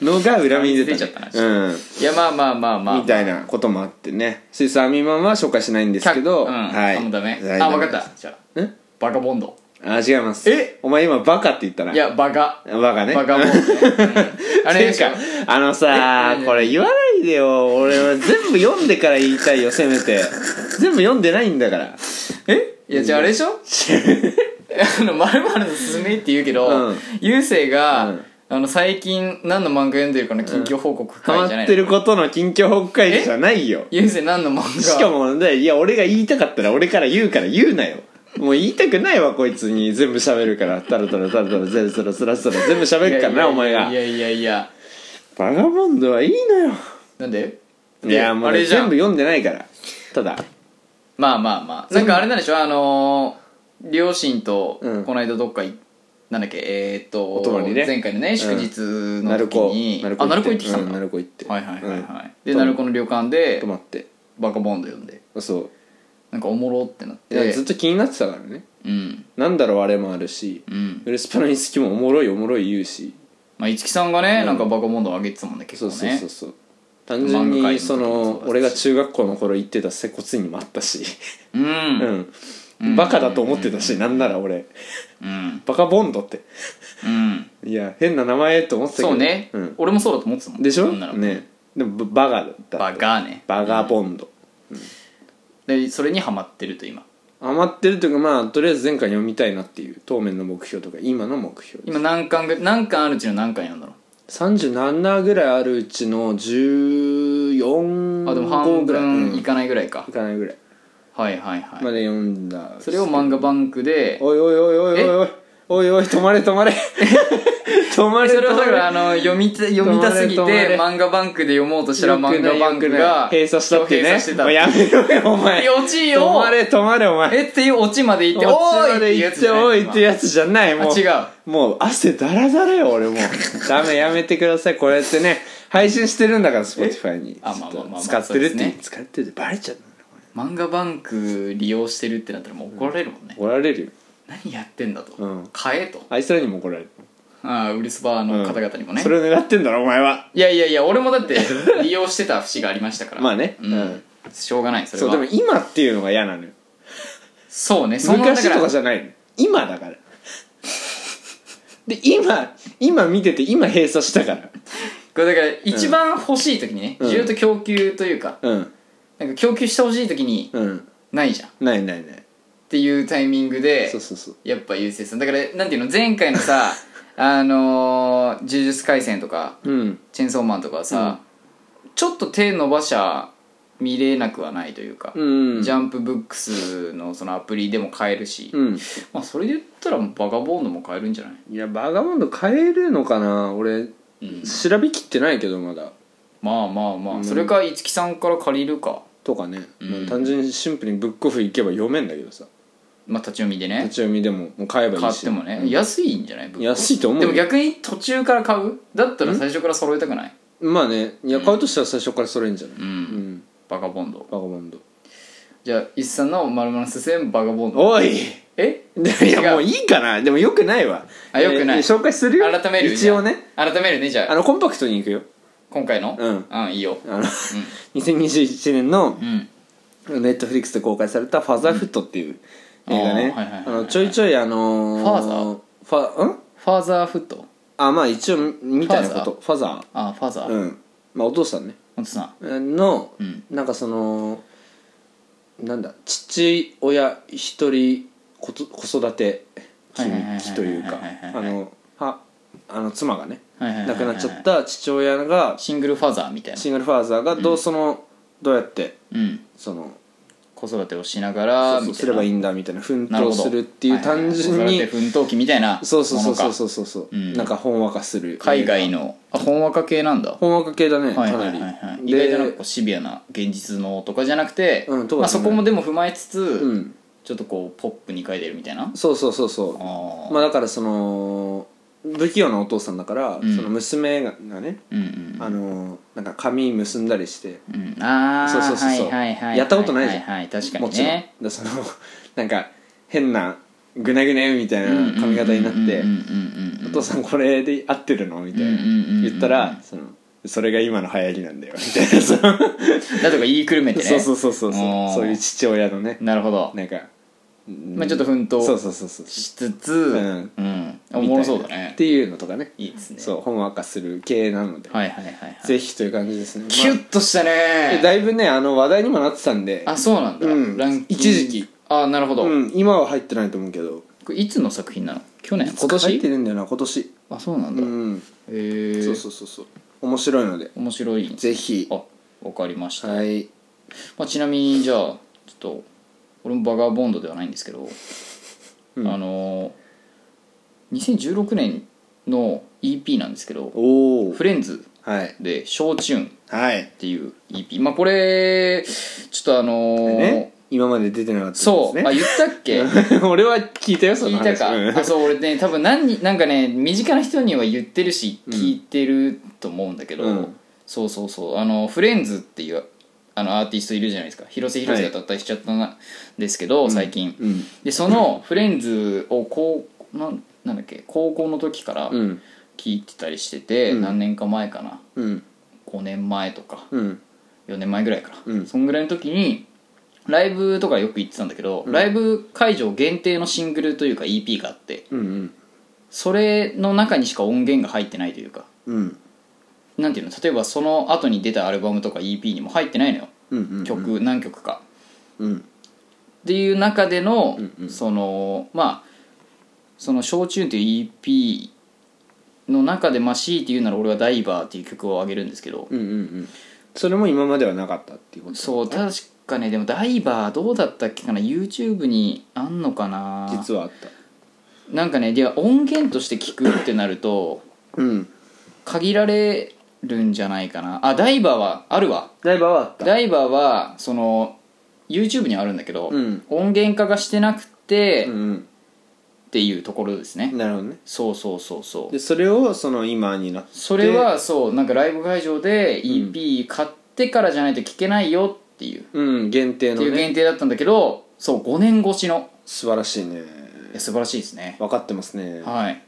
のが裏目に出た、ね、出ちゃった。なうん。いやまあまあまあまあみたいなこともあってね。スイスアーミーマンは紹介しないんですけど、うん、はい。あもうダメはいあ分かった。じゃあんバカボンド。あ違います。え？お前今バカって言ったな。いやバカ。バカね。バカボンドね、うん。あれかあのさえ？これ言わないでよ。俺は全部読んでから言いたいよせめて。全部読んでないんだから。え？いやじゃああれでしょ？あの「まるのすすめ」って言うけど、うん。ゆうせいが、うん。あの最近何の漫画読んでるかの近況報告ハ会じゃないの、マってることの近況報告会じゃないよ。ゆうせい何の漫画？しかもねいや俺が言いたかったら俺から言うから言うなよ。もう言いたくないわこいつに。全部喋るから。タラタラタラタラゼルスラスラスラ全部喋るからなお前がいやいやいやバガボンドはいいのよなんで？いやもうあれじゃん。全部読んでないからただ。まあまあまあ。なんかあれなんでしょあのー両親とうん。この間どっかいなんだっけえーっとお泊まりね。前回のね祝日の時鳴子。にあ鳴子行って。きたんだ、鳴子行って。はいはいはいはい、うん。で鳴子の旅館で泊まって。バカボンド読んで。そう。なんかおもろってなっいやてずっと気になってたからね。うん。なんだろうあれもあるし。うん。ウルスパのインスキもおもろいおもろい言うし。まあ五木さんがね、うん。なんかバカボンド上げてたもんね結そうそうそうそう単純にそのし俺が中学校の頃行ってた接骨院にもあったし。うん。うん。うん。バカだと思ってたしなんなら俺。うん。バカボンドって。うん。いや変な名前と思ってたけど。そうね、うん、俺もそうだと思ってたもん。でしょ？ね。でもバガだった。バガね。バガボンド。でそれにハマってると今。余ってるというかまあとりあえず前回読みたいなっていう当面の目標とか今の目標今何巻ぐ何巻あるうちの何巻読んだの？37ぐらいあるうちの14あでも半号ぐらいうん分いかないぐらいか。い、かないぐらい。はいはいはい、まで読んだ。それを漫画バンクでおいおいおいおいおいおいおいおい止まれ止まれ。止まれ それはだからあの読みた読みたすぎて漫画バンクで読もうとしたら漫画バンクが閉鎖したってね。閉鎖してた。もうやめろよお前。落ちよ。止まれ止まれお前。えっていうオチまで言っておおーいまで言っておいってややつじゃないもう。あ違うもう汗だらだらよ俺もう。ダメやめてください。こうやってね。配信してるんだから Spotify に。あまあまあまあまあ使ってるって、使ってるってバレちゃう。漫画バンク利用してるってなったらもう怒られるもんね、怒られるよ何やってんだと、うん。買えと。あいつらにも怒られる。ああウリスバーの方々にもね、それを狙ってんだろお前は。いやいやいや俺もだって利用してた節がありましたから。まあね。うん、うん。しょうがないそれそうはでも今っていうのが嫌なのよ。そうねその昔とだかじゃないの。今だから。で今今見てて今閉鎖したから。これだから一番欲しい時にね、うん。需要と供給というかうん。なんか供給してほしい時にうん。ないじゃん。っないないないていうタイミングでそうそうそう。やっぱ優勢さん。だからなんていうの前回のさ あのー、呪術廻戦とかうん。チェンソーマンとかはさ、ちょっと手伸ばしゃ見れなくはないというか、うんジャンプブックスのそのアプリでも買えるし、うん。まあそれで言ったらバガボンドも買えるんじゃない？いやバガボンド買えるのかな？俺うん。調べきってないけどまだ。まあまあまあ、うん。それか五木さんから借りるか。とかね、うん。まあ単純にシンプルにブックオフ行けば読めんだけどさまあ立ち読みでね。立ち読みでももう買えばいいし。買ってもね、うん。安いんじゃない？安いと思うよ。でも逆に途中から買う？だったら最初から揃えたくない？まあね。いや買うとしたら最初から揃えんじゃない？うん、うん。バガボンド。バガボンド。じゃあ一さんの丸々進めバガボンド。おい。え？いやもういいかな。でもよくないわ。あよくない。えー紹介するよ。改める一応ね。改めるねじゃあ。あのコンパクトに行くよ。今回の？うん。うんいいよ。あの 2021年のうんネットフリックスで公開された「ファザーフット」っていう映画ね。あのちょいちょいあのファーザー？ファん？ファーザーフット？あまあ一応みたいなこと。ファザあファーザー、ーうん。まあお父さんね。ほんとさのうん。なんかそのなんだ父親一人子育てはいはいはいはいはい期というかあのはあの妻がね亡くなっちゃった父親がシングルファーザーみたいな。シングルファーザーがどうそのどうやってうん。その子育てをしながらそうみたいな。すればいいんだみたいな奮闘するっていう単純に奮闘記みたいなそうそうそうそうそうそうそううん。なんかほんわかする。海外の。あ本話家系なんだ。ほんわか系だねかはいはないりはいはい。意外となんかシビアな現実のとかじゃなくて、うんまあ、そこもでも踏まえつつ、うん。ちょっとこうポップに書いてるみたいな。そうそうそうそう。まあだからその不器用なお父さんだから、うん。その娘がねうんうんあのなんか髪結んだりして、うん。ああそうそうそうそう。はいはいはいやったことないじゃん。はいはい確かもちろん。にねでそのなんか変なグネグネみたいな髪型になってうんうんうんうんうん「お父さんこれで合ってるの?」みたいなうんうんうんうん言ったらそのそれが今の流行りなんだよ。みたいな。そのだとか言いくるめてね。そうそうそうそうそう。おー。そういう父親のね。なるほど。なんかまあちょっと奮闘そうそうそうそう。しつつうん。ん、おもろそうだね。っていうのとかね。いいですね。そうほんわかする系なので、はいはいはいはい。ぜひという感じですね、キュッとしたまあねだいぶねあの話題にもなってたんで。あそうなんだ、うん。ランキング。一時期。あなるほど、うん、今は入ってないと思うけど。これいつの作品なの？去年？今入って年るんだよな今年。あそうなんだ、うん、へえそうそうそうそう。面白いので。面白い。ぜひ。あわかりました、はい。まあ、ちなみにじゃあちょっと俺もバガーボンドではないんですけど、うん。あのー、2016年の EP なんですけどおおフレンズはい。で「小チューン」っはいていう EP まあこれちょっとあのーね。今まで出てなかったそう、ですねあ言ったっけ？俺は聞いたよその話。聞いたか、うん。あそう俺ね多分何人なんかね身近な人には言ってるし聞いてると思うんだけど、うん。そうそうそう。あのフレンズっていうあのアーティストいるじゃないですか。広瀬広瀬が脱退しちゃったんですけど、最近。うん。でそのフレンズを高なんなんだっけ高校の時からうん。聞いてたりしてて、うん。何年か前かな。うん。5年前とか。うん。4年前ぐらいかな、うん。そんぐらいの時にライブとかよく行ってたんだけど、ライブ会場限定のシングルというか EP があってうんうん。それの中にしか音源が入ってないというか。うんなんていうの例えばその後に出たアルバムとか EP にも入ってないのよ、うんうん曲何曲か。うん。っていう中での、うんうんそのまあその「小チューン」という EP の中でまあ強いて言うなら俺は「ダイバー」っていう曲を挙げるんですけど、うんうんうん。それも今まではなかったっていうこと？そう確かねでもダイバーどうだったっけかな？YouTube にあんのかな？実はあった。なんかねでは音源として聞くってなるとうん。限られるんじゃないかな。あダイバーはあるわ。ダイバーはあった。ダイバーはその YouTube にはあるんだけど、うん。音源化がしてなくて、うんっていうところですね。なるほどね。そうそうそうそう。でそれをその今になってそれはそうなんかライブ会場で EP 買ってからじゃないと聴けないよっていう、うん限定っていう限定だったんだけどそう5年越しの。素晴らしいね。いや素晴らしいですね。分かってますね。はい。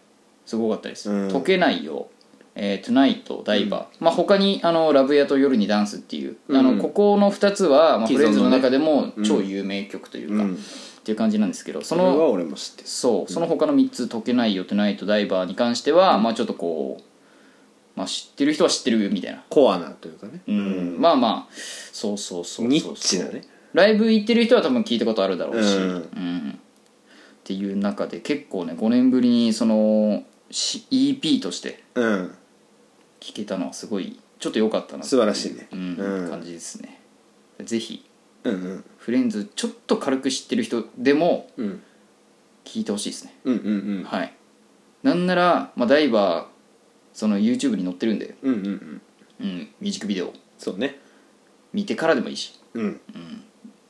すごかったです、うん。解けないよえー、トゥナイトダイバー、まあ他にあのラブヤと夜にダンスっていう、うん。あのここの2つは、まあ、フレンズの中でも超有名曲というか、うん。っていう感じなんですけどその俺も知ってる。そうその他の3つ解けないよトゥナイトダイバーに関しては、まあちょっとこう、まあ、知ってる人は知ってるみたいな。コアなというかね。うん、まあまあそうそうそうそう。ニッチなね。ライブ行ってる人は多分聞いたことあるだろうし、うん。うん。っていう中で結構ね5年ぶりにそのし EP としてうん聴けたのはすごいちょっと良かったな素晴らしいね。うんうん。感じですね。ぜひうんうん。フレンズちょっと軽く知ってる人でもうん。聞いてほしいですね。うんうんうん。はい。なんなら、まあ、ダイバーその YouTube に載ってるんで、うんうんうん。うん、ミュージックビデオ。そうね。見てからでもいいし。うん。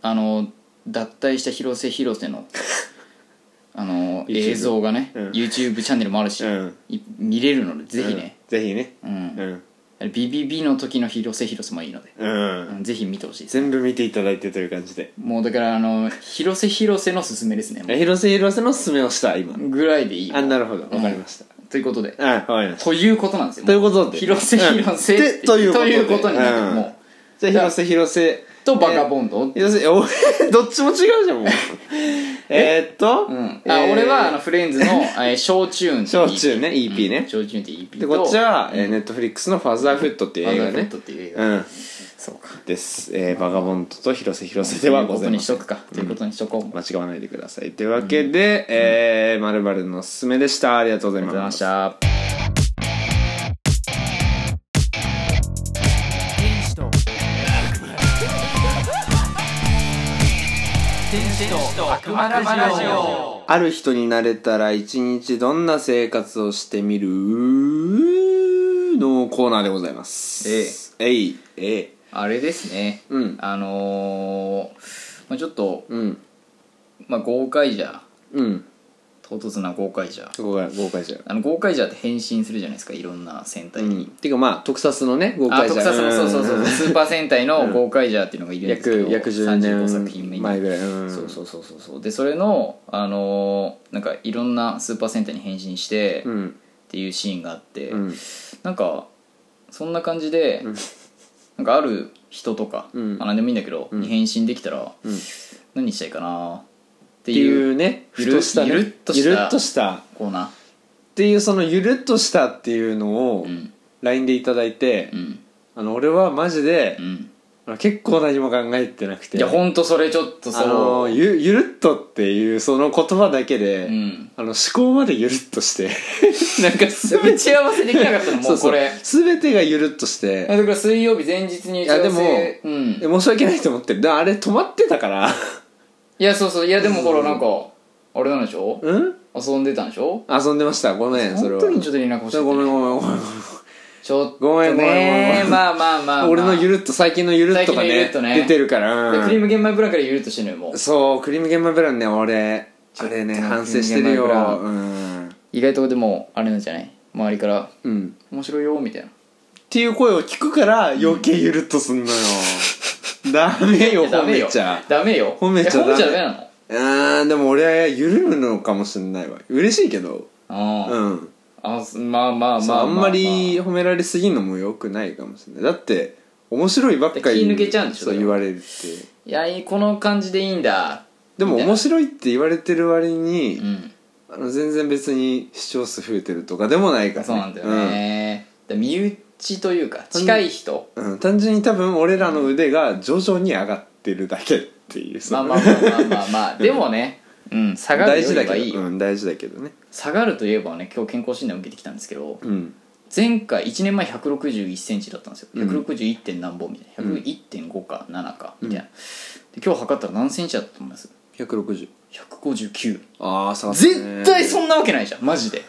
あの脱退した広瀬広瀬の あの YouTube 映像がね、うん。YouTube チャンネルもあるし、うん。い見れるのでぜひね、うんぜひね。うん。うん。ビビビの時の広瀬広瀬もいいので、うん。うんぜひ見てほしいです。全部見ていただいてという感じで。もうだからあの広瀬広瀬のすすめですねもえ広瀬広瀬のすすめをした今。うぐらいでいいよあなるほど。わかりました。ということで。あわかりました。ということなんですよということで。広瀬広瀬う。んで。ということになるうん。もう。じゃあ広瀬広瀬とバカボンド、広瀬お どっちも違うじゃんもう。え？ーっと？うん。えーあ俺はあのフレンズの「えー小チューン」っていう EP 小チューンね。EP ね小チューンっていう EP でと。こっちはネットフリックスの「ファザーフット」っていう映画ね。トっていう映画、うん。そうか。です、えー、バガボンドと広瀬広瀬ではございません。ということにしとくか。ということにしとこう、間違わないでください。というわけで、えー、まるまるのおすすめでした。ありがとうございました悪魔ラジオ。ある人になれたら一日どんな生活をしてみる？のコーナーでございます。え。えいえい。あれですね。うん。あのーまあ、ちょっと、うん。まあ、豪快じゃうん唐突な豪快じゃ。ここが豪快じゃ。あの豪快じゃって変身するじゃないですか。いろんな戦隊に、うん。ていうかまあ特撮のね豪あ快じゃ特撮のそうそうそう、ん。スーパー戦隊の豪快ジャーっていうのがいるんですけど約約10 35作品目前ぐらい、うん、そうそうそうそうそう。でそれのあのーなんかいろんなスーパー戦隊に変身して、っうん。ていうシーンがあって、うん。なんかそんな感じで、ん。なんかある人とか、うん。あ何でもいいんだけど、ん。に変身できたら、うん。何したいかなっていうねゆるふとしたねゆるっとしたゆるっとしたっコーナていうそのゆるっとしたっていうのをーうん。LINE でいただいて、うん。あの俺はマジでう、ん。結構何も考えてなくて。いやほんとそれちょっとそう。あのゆゆるっとっていうその言葉だけで、うん。あの思考までゆるっとして。なんかす打ち合わせできなかったのもうこれ。全てがゆるっとして。だから水曜日前日に打ち合わせ。いやでもうん。申し訳ないと思ってる。であれ止まってたからいやそうそう。いやでもほらなんかあれなんでしょ？うん？遊んでたんでしょ？遊んでました。ごめんそれは。本当にちょっと連絡欲しいごめんごめんごめんちょっとごめんごめんごめんごめん。ねまあまあまあ、まあ、俺のゆるっと最近のゆるっとがね。出てるから、クリーム玄米ブランからゆるっとしてるのよもう。そうクリーム玄米ブランね俺あれね反省してるよ。意外とでもあれなんじゃない？周りからうん「面白いよ」みたいな。っていう声を聞くから余計ゆるっとすんのよ、ダメよ褒めちゃ。ダメよ。褒めちゃえ褒めちゃダメダメなの。あーでも俺はゆるむのかもしれないわ。嬉しいけど。あー、うん。あすまあまあそうまああ。んまり褒められすぎんのもよくないかもしれない。だって面白いばっかり気抜けちゃうんでしょそうだから。言われて。いやいいこの感じでいいんだ。でもみたいな。面白いって言われてる割に、うん。あの全然別に視聴数増えてるとかでもないから、ね、そうなんだよね、で身内というか近い人。うん、うん単純に多分俺らの腕が徐々に上がってるだけっていう。まあまあまあまあまあまあでもねうん下がるよ大事だりはいけどうん大事だけどね。下がるといえばね今日健康診断受けてきたんですけどうん。前回1年前1 6 1センチだったんですよ。うん。161. 点何本みたいな。うん。101.5か7かみたいな、で今日測ったら何センチだったと思います？160 159ああ下がったね絶対そんなわけないじゃんマジで。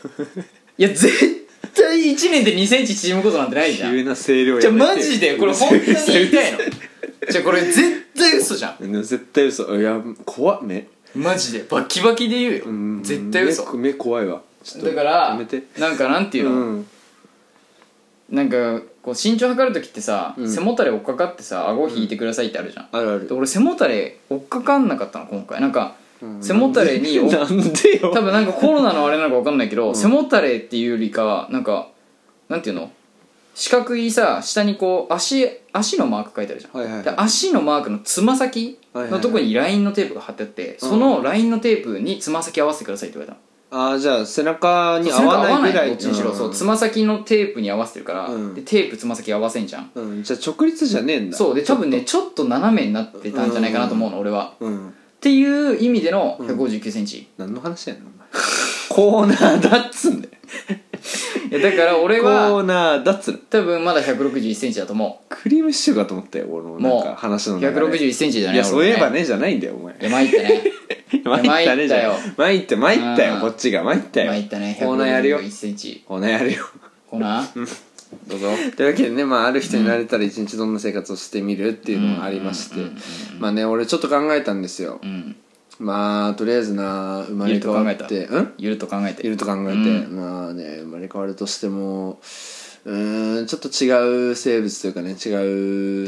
いや絶対1年で2センチ縮むことなんてないじゃん。急な声量じゃあやめてマジでこれ本当に言いたいの？じゃあこれ絶対嘘じゃん。絶対嘘。いや怖っ目。マジで？バキバキで言うよ。うん絶対嘘。目目怖いわ。ちょっとだからやめて。なんかなんていうの、うん。なんかこう身長測る時ってさ、うん。背もたれ追っかかってさ顎引いてくださいってあるじゃん、あるある。で俺背もたれ追っかかんなかったの今回。なんか、背もたれにお なんでよ。多分なんかコロナのあれなのか分かんないけど、背もたれっていうよりかはなんかなんていうの？四角いさ下にこう足足のマーク書いてあるじゃん、はいはいはい。で足のマークのつま先のとこにラインのテープが貼ってあって、そのラインのテープにつま先合わせてくださいって言われたの。ああじゃあ背中に合わないぐらいどっちにしろ、ん。そうつま先のテープに合わせてるから、うん。でテープつま先合わせんじゃん。うん。じゃあ直立じゃねえんだ。そうで多分ねちょっと斜めになってたんじゃないかなと思うの、俺は。うんっていう意味での1 5 9センチ、何の話やねんお前。コーナーだっつんだよいやだから俺コはーナーだっつうの多分まだ1 6 1センチだと思クリームシチューかと思ったよ俺のうもうなんか話の1流れ6 1センチじゃないいやそういえばねねじゃないんだよお前。いや 参ったね。参ったねじゃ参っん参って参ったようん。こっちが。参ったよ。参ったねコーナーやるよ。1 6 1センチコーナーやるよ。コーナー？どうぞ。というわけでね、まあ、ある人になれたら一日どんな生活をしてみるっていうのがありまして、まあね俺ちょっと考えたんですよ、うん。まあとりあえずな生まれ変わって。うん？いると考えて。いると考えて、うん。まあね生まれ変わるとしてもうーんちょっと違う生物というかね違うその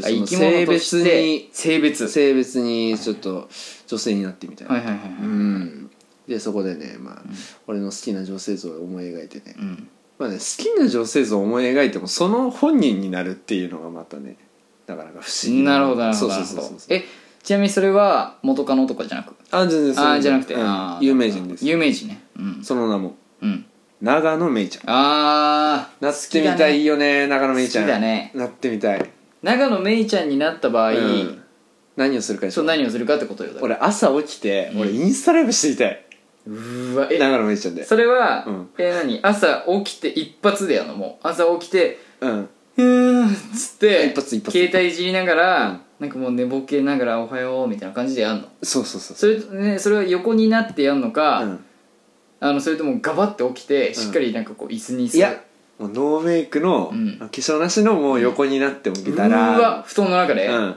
あ生き物性と別に性別。性別にちょっと女性になってみたいな、はいはいはいはいうん。でそこでね、まあ俺の好きな女性像を思い描いてね、うんまあね好きな女性像を思い描いてもその本人になるっていうのがまたねなかなか不思議な。るほどなるほど。そうそうそうそうえちなみにそれは元カノとかじゃなく？あ全然そう。ああじゃなくて、うん。有名人です。有名人ね。うん。その名も。うん。長野めいちゃん。あーなってみたいよね長野めいちゃん。好きだね。なってみたい。長野めいちゃんになった場合、うん。何をするかそう何をするかってことよ俺朝起きて俺インスタライブしてみたいうーわえ長野めいちゃんで。それは、うん。え何？朝起きて一発でやるのも。う朝起きてうん。うーんっつって一発一発。携帯いじりながら、うん。なんかもう寝ぼけながら「おはよう」みたいな感じでやんの。そうそうそうそれ,、ね、それは横になってやんのか、うん。あのそれともガバッて起きてしっかりなんかこう椅子に座いやもうノーメイクの、うん。化粧なしのもう横になって起きうたらーわ布団の中で、うん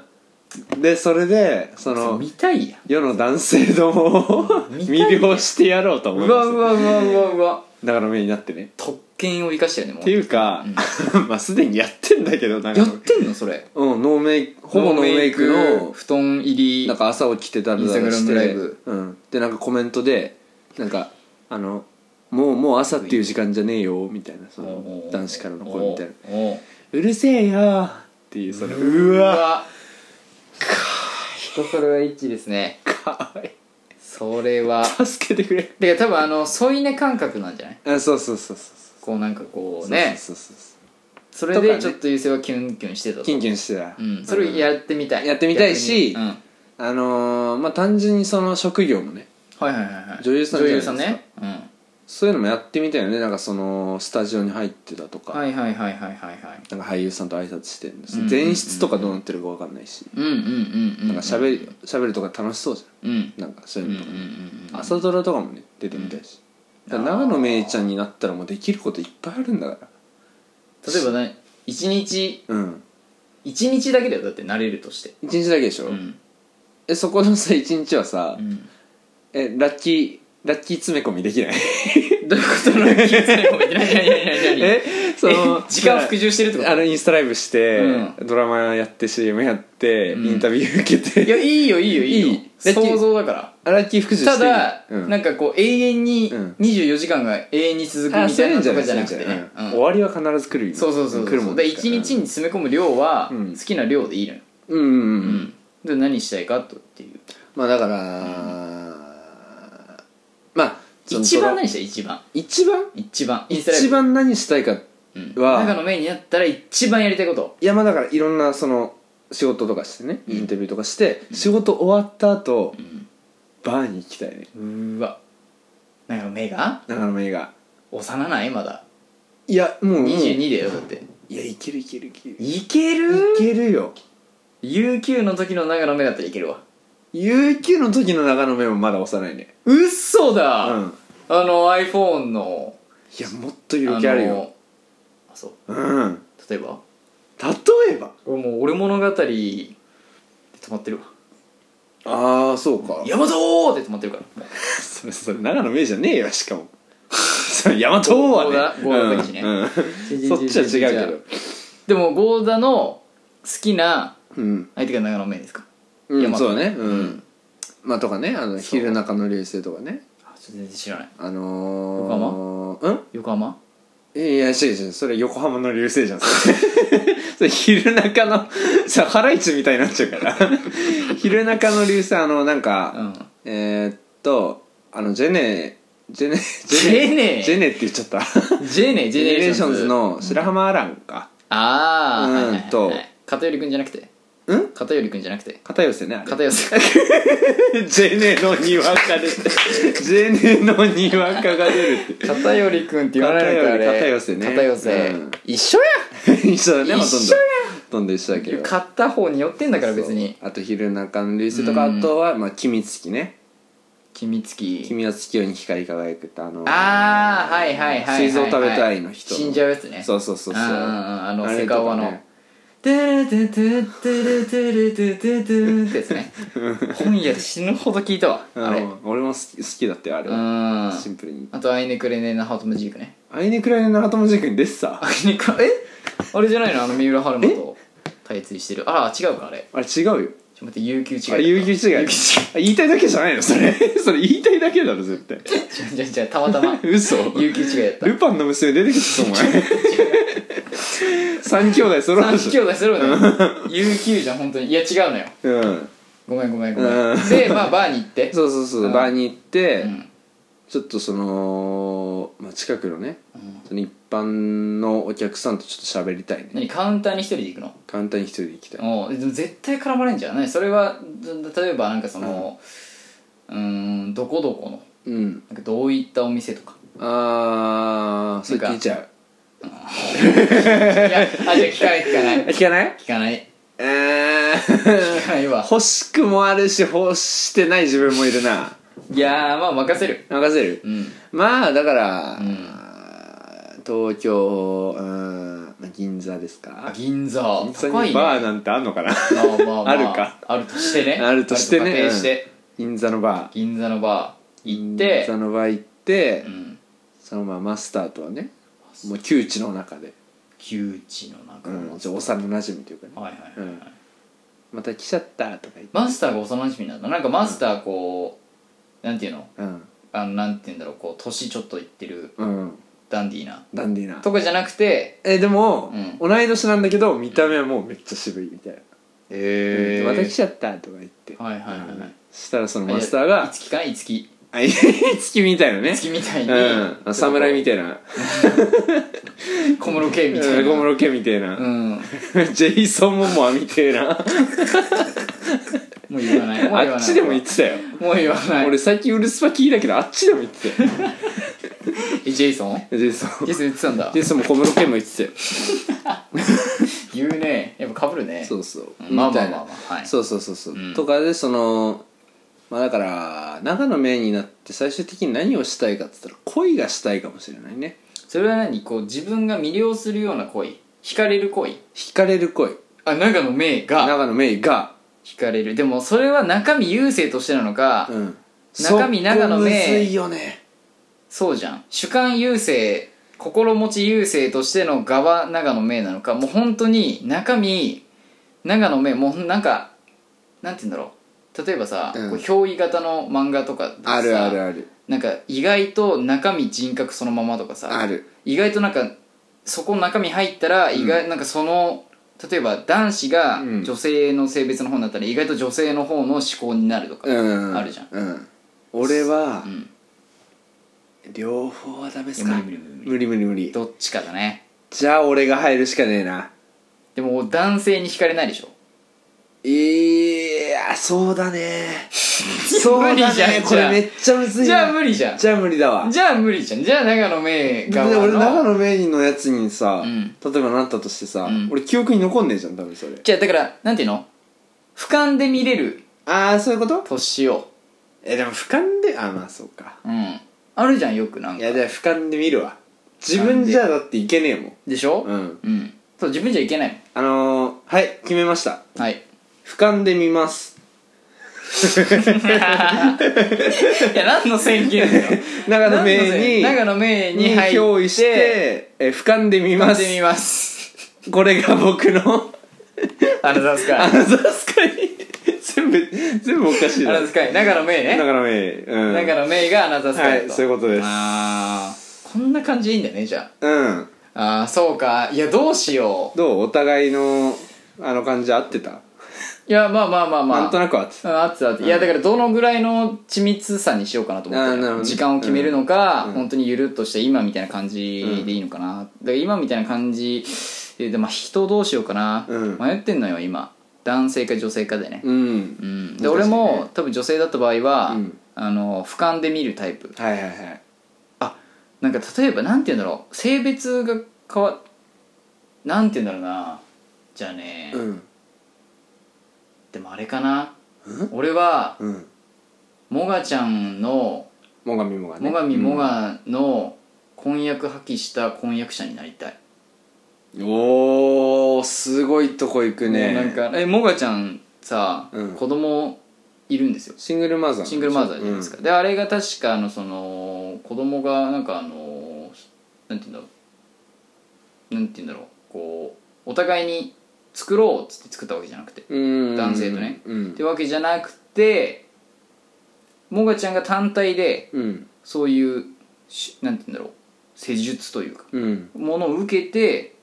でそれでその見たいやん。世の男性どもを魅了してやろうと思いうわうわうわうわうわ。だから目になってね。特権を生かしてるねもう。っていうか、まあすでにやってんだけどなんか。やってんのそれ。うんノーメイクほぼノーメイクの布団入りなんか朝起きてダラダラしインスタグラムライてブうん、でなんかコメントでなんかあのもうもう朝っていう時間じゃねえよみたいなその男子からの声みたいな。おうおう「うるせえよ」っていうそのうわ人それは一致ですね。かわい。それは。い助けてくれ。で多分あの添い寝感覚なんじゃない？あそうそうそうそうこうなんかこそううね。そうそうそうそれとかね。でちょっと優勢はキュンキュンしてたと。キンキュンしてた。うん。それをやってみたい。やってみたいしうん。あのー、まあ単純にその職業もね。はいはいはいはい。女優さんじゃないですか。女優さんね。うんそういうのもやってみたいよね。なんかそのスタジオに入ってたとか、はいはいはいはいはいはい。なんか俳優さんと挨拶してるんです、うん前室とかどうなってるか分かんないし、うんうんうんうんなんか喋り喋るとか楽しそうじうん。ゃん。なんかそういうのとか、うんうんうん朝ドラとかもね出てみたいし、だから長野めいちゃんになったらもうできることいっぱいあるんだから。例えばね一日うん。一日だけだよ。だって慣れるとして。一日だけでしょ、うん。えそこのさ一日はさ、うん。えラッキーラッキー詰め込みできない。どういうこと？なの気づいてない何何何何え？そのえ？時間服従してるってこと？あのインスタライブして、うドラマやって CM やって、うん。インタビュー受けて。いやいいよいいよいいよ。いい。ラッキー想像だから。あラッキー服従して。ただ、うん、なんかこう永遠にうん。24時間が永遠に続くあみたいなとかじゃなくてそういうんねじゃない。うん。終わりは必ず来るそうそうそう来るもそうんでですから。1日に詰め込む量はうん。好きな量でいいのよ、うんうんうん、うん。で何したいかとっていう。まあだから、一番何したい一番？一番？一番。インスタライブ一番何したいかうん。は長野メインになったら一番やりたいこと。いやまあだからいろんなその仕事とかしてね、インタビューとかして仕事終わった後、バーに行きたいね。うーわ。なんか目が？長野目が。幼ない？まだ。いやもうもう。22だよだって。いやいけるいけるいける。いける？いけるよ。UQ の時の長野目だったらいけるわ。UQ の時の長野目もまだ幼いね。うっそだ、うんあの iPhone の。いやもっと色気あるよ。のあそう。うん。例えば？例えば？俺もう俺物語で止まってるわ。ああそうか。ヤマトーって止まってるから。もう。それそれ長野目じゃねえよしかも。それ大和王はね。ゴーダゴーダの時ね。うんうん。そっちは違うけど。でもゴーダの好きなうん、相手が長野目ですか？うん、そうだね。うん、うん。まあとかねあのそう。昼中の流星とかね全然知らない。あのー、うん？横浜？いやいや違う違うそれ横浜の流星じゃん。それ昼中のさハライチみたいになっちゃうから。昼中の流星あのなんか、うん。えー、っとあのジェネジェネジェネジェネ？って言っちゃった。ジェネジ GENERATIONS のの白浜アランか。ああ、うんはいはいと片寄くんじゃなくて？うん？片寄くんじゃなくて。片寄せねあれ。片寄せ。ジェネのにわかで ジェネのにわかが出るって。片寄くんって言わないのかあれ。片寄せね。片寄せ、うん。一緒や一緒だねほとんど。一緒やほとんど一緒だけど。片方に寄ってんだから別に。あとひるなかの流星とかうん。あとはまあ君月ね。君月君は月夜に光り輝くってあのああはいはいはいはい、はい、膵臓食べたいの人死んじゃうやつね。そうそうそうそう。あのあれセカオワの。とかね「トゥルトゥトゥトゥルトゥルトゥトゥトゥ」ってやつね。本屋で死ぬほど聞いたわ。あれ。うん俺も好き好きだってあれうはん。シンプルに。あと「アイネクライネナハトムジーク」ね。アイネクライネナハトムジークに出てたアイネク。ラえ？あれじゃないの？あの三浦春馬と対立してる。あら違うかあれ。あれ違うよ。ちょっと待って有給違いあれ有給違い。有給違い。あ言いたいだけじゃないの？それ。それ言いたいだけだろ絶対。じゃじゃたまたま。嘘。有給違いやった。ルパンの娘出てきてたお前 三兄弟揃う。三兄弟するね。有給じゃん本当に。いや違うのよ。ょうん。ごめんごめんごめん。うん。でまあバーに行って。そうそうそう、うん。バーに行って、うん。ちょっとその、まあ、近くのね、その一般のお客さんとちょっと喋りたいね。何カウンターに一人で行くの？簡単に一人で行きたい。おうでも絶対絡まれんじゃん何それはず例えばなんかそのうーんどこどこの？うん。なんかどういったお店とか？あーそれ聞いちゃういやあじゃあ聞かない聞かない。聞かない？聞かない。えー、聞かないわ。欲しくもあるし欲してない自分もいるな。いやーまあ任せる。任せる？うん。まあだから、うん。東京うん、まあ、銀座ですあか銀座。銀座高いね。にバーなんてあんのかな？まあまあまあ。あるか？あるとしてね。あるとしてね。あると仮定して。銀座のバー。銀座のバー行って。銀座のバー行って、うん。そのままマスターとはねもう窮地の中で、窮地の中うん、幼なじみというかね。はいはいはいはい。また来ちゃったとか言って。マスターが幼馴染なんだなんかマスターこうなんていうの？うん。あのなんて言うんだろうこう年ちょっといってるうん。ダンディーな。ダンディーな。とかじゃなくてえでも、う同い年なんだけど見た目はもうめっちゃ渋いみたいな。へまた来ちゃったとか言って。はいはいはいはい。したらそのマスターがいつきかないつきあい。つきみたいなね。いつきみたいに。うん。侍みたいな。小室圭みたいな。小室家みたいな、うん。ジェイソン・モモアみたいな。もう言わない。もう言わない。あっちでも言ってたよ。もう言わない。俺最近ウルスパ聞いたけどあっちでも言ってたよ。えジェイソン？ジェイソン。ジェイソン言ってたんだ。ジェイソンも小室家も言ってたよ。言うね。やっぱ被るね。そうそう。うんまあまあまあ。まあはい。そうそうそうそう、うん。とかでそのまあだから長野メインになって最終的に何をしたいかって言ったら恋がしたいかもしれないね。それは何？こう自分が魅了するような恋。惹かれる恋。惹かれる恋あ長野芽郁が。長野メイが。惹かれる。でもそれは中身優勢としてなのか、うん。中身長野メイそこむずいよね。そうじゃん。主観優勢心持ち優勢としての側長野芽郁なのか。もう本当に中身長野芽郁もうなんかなんて言うんだろう例えばさ、うん。こう憑依型の漫画とかあるあるある。なんか意外と中身人格そのままとかさある。意外となんかそこの中身入ったら意外、なんかその例えば男子がうん。女性の性別の方になったら意外と女性の方の思考になるとか、うん。あるじゃん。うん。俺はうん。両方はダメっすいやか無理無理無理。無理無理無理。どっちかだね。じゃあ俺が入るしかねえな。いでも男性に惹かれないでしょ？ややそうだね。そうだ無理じゃん。ね。これめっちゃむずいな。じゃあ無理じゃん。じゃあ無理だわ。じゃあ無理じゃん。じゃあ長野めで側の。俺長野メインのやつにさ、うん。例えばなったとしてさ、うん。俺記憶に残んねえじゃん多分それ。じゃあだからなんていうの？俯瞰で見れるああそういうこと？年を。えでも俯瞰であまあそうか。うん。あるじゃんよくなんか。いやでも俯瞰で見るわ。自分じゃだっていけねえもん。でしょ？うん。うん。そう自分じゃいけないあのー、はい決めました。はい俯瞰で見ます。いや何の宣言だよ。長野名に長野名にに入って憑依してえ俯瞰で見ます。見てみます。これが僕のアナザースカイ。アナザースカイ。全部全部おかしいな。アナザースカイ。長野名ね。長野名。うん。長野名がアナザースカイと。はいそういうことです。ああこんな感じでいいんだねじゃうん。あああそうか。いやどうしよう。どう？お互いのあの感じ合ってた、いやまあまあまあまあ。なんとなく合ってたああってたあっていやだからどのぐらいの緻密さにしようかなと思ってあーなるほど時間を決めるのか、うん。本当にゆるっとした今みたいな感じでいいのかな、だから今みたいな感じででまあ人どうしようかな、うん。迷ってんのよ今。男性か女性かでね、うん。うん。で難しいね俺も多分女性だった場合は、うん。あの俯瞰で見るタイプ。はいはいはい。あなんか例えばなんて言うんだろう。性別が変わなんて言うんだろうな。じゃあね、うんでもあれかな？うん？俺はうん。もがちゃんのもがみもがね。最上もがの婚約破棄した婚約者になりたい、うんおーすごいとこ行くね。もうなんかえもがちゃんさ、うん。子供いるんですよ。シングルマザーシングルマザーじゃないですか、であれが確かあのその子供がなんかあのなんて言うんだろう。なんて言うんだろう。こうお互いに作ろうっつって作ったわけじゃなくてうん。男性とね。うん。ってわけじゃなくてもがちゃんが単体でうん。そういうしなんて言うんだろう施術というかうん。ものを受けて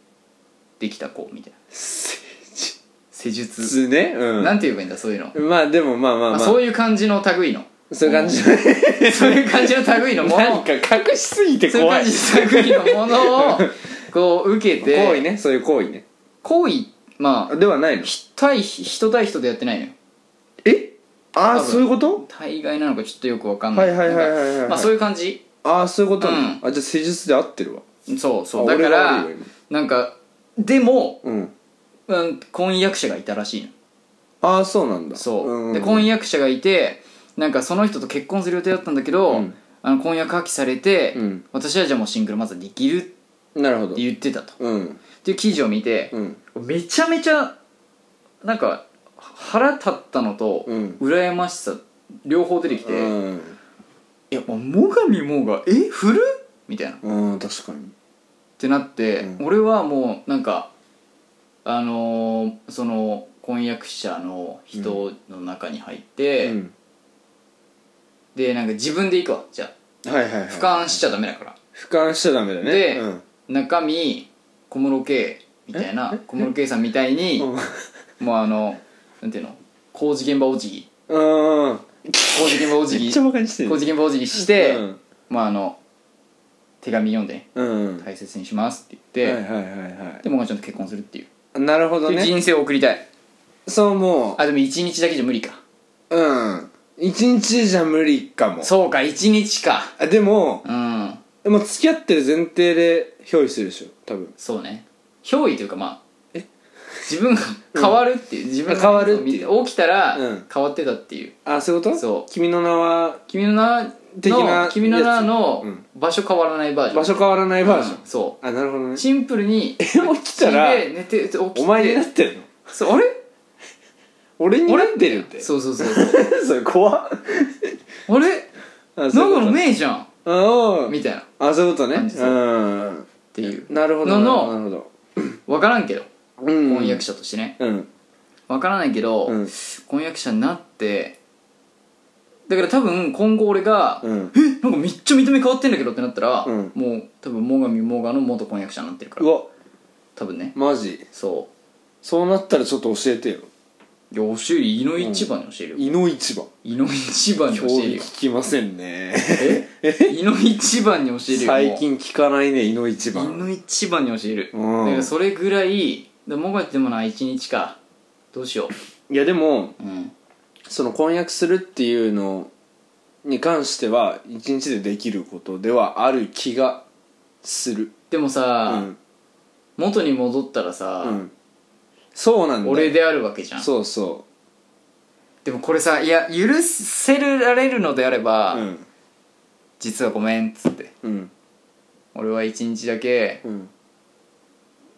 できた子みたいな。施術。ね。うん。なんて言えばいいんだそういうの、まあでもまあまあまあ。まあ、そういう感じの類の。そういう感じ そういう感じの類のもの。何か隠しすぎてそういう怖い感じの類のものをこう受けて。行為ね。そういう行為ね。行為まあではないの？ひ対人対人でやってないのよ。え？ああそういうこと？対外なのかちょっとよくわかんない。はいはいはいはいまあそういう感じ。ああそういうことね。うん。あじゃあ施術で合ってるわ。そうそう。あだからなんかでも、今うん。うん、婚約者がいたらしいのああそうなんだ。そう、ん。で婚約者がいてなんかその人と結婚する予定だったんだけど、うん。あの婚約破棄されて、うん。私はじゃあもうシングルマザーできるってなるほど。言ってたと。うんっていう記事を見て、うん。めちゃめちゃなんか腹立ったのと、うん。羨ましさ両方出てきて、いうん。やもう最上もがえ？振る？みたいな。っうん確かに。てなって、うん。俺はもうなんかあのーその婚約者の人の中に入って、うん。でなんか自分で行くわじゃあ。はいはいはい。俯瞰しちゃダメだから。俯瞰しちゃダメだね。でうん。中身小室圭みたいな小室圭さんみたいにもうあのなんていうの？工事現場お辞儀。うん。工事現場お辞儀。めっちゃバカにしてる。工事現場お辞儀して、うん。まああの手紙読んでねうん。大切にしますって言って、はいはいはいはでもがちゃんと結婚するっていう、いなるほどね。っていう人生を送りたい。そうもあでも1日だけじゃ無理か。ううん。一日じゃ無理かも。そうか1日か。あでもうん。もう付き合ってる前提で憑依するでしょ多分。そうね。憑依というかまあ自分が変わるっていう、自分が変わるっていう。起きたらうん。変わってたっていう。あそういうこと？そう。君の名は？君の名的なの君の名のうん。場所変わらないバージョン。場所変わらないバージョン。う。んそあなるほどね。うシンプルに 起きたら？で寝て起きて。お前になってるの？そうあれ？俺になってるって。そうそうそうそう。それ怖っ。あれ？あそういうこと。長野めいじゃん。あみたいなっああそういうことね。感じそううんていう。なるほどののなるほど。分からんけど。うん。婚約者としてね。うん。分からないけど、うん。婚約者になってだから多分今後俺が、うん。えなんかめっちゃ見た目変わってんだけどってなったら、うん。もう多分最上もがの元婚約者になってるからうわ多分ねマジそそうなったらちょっと教えてよういや教える井の一番に教えるよ、胃の一番。井の一番に教えるよ。聞きませんね。井の一番に教えるよ最近聞かないね胃の一もう井番の一番に教える、うん。だからそれぐらいだもがってもな一日か。どうしよいやでもううん。その婚約するっていうのに関しては一日でできることではある気がする。でもうさ、ん、元に戻ったらさ、うん、そうなんだよ。俺であるわけじゃん。そうそでもこれさいや許せられるのであれば、ううん。実はごめんっつって。うん。俺は一日だけうん。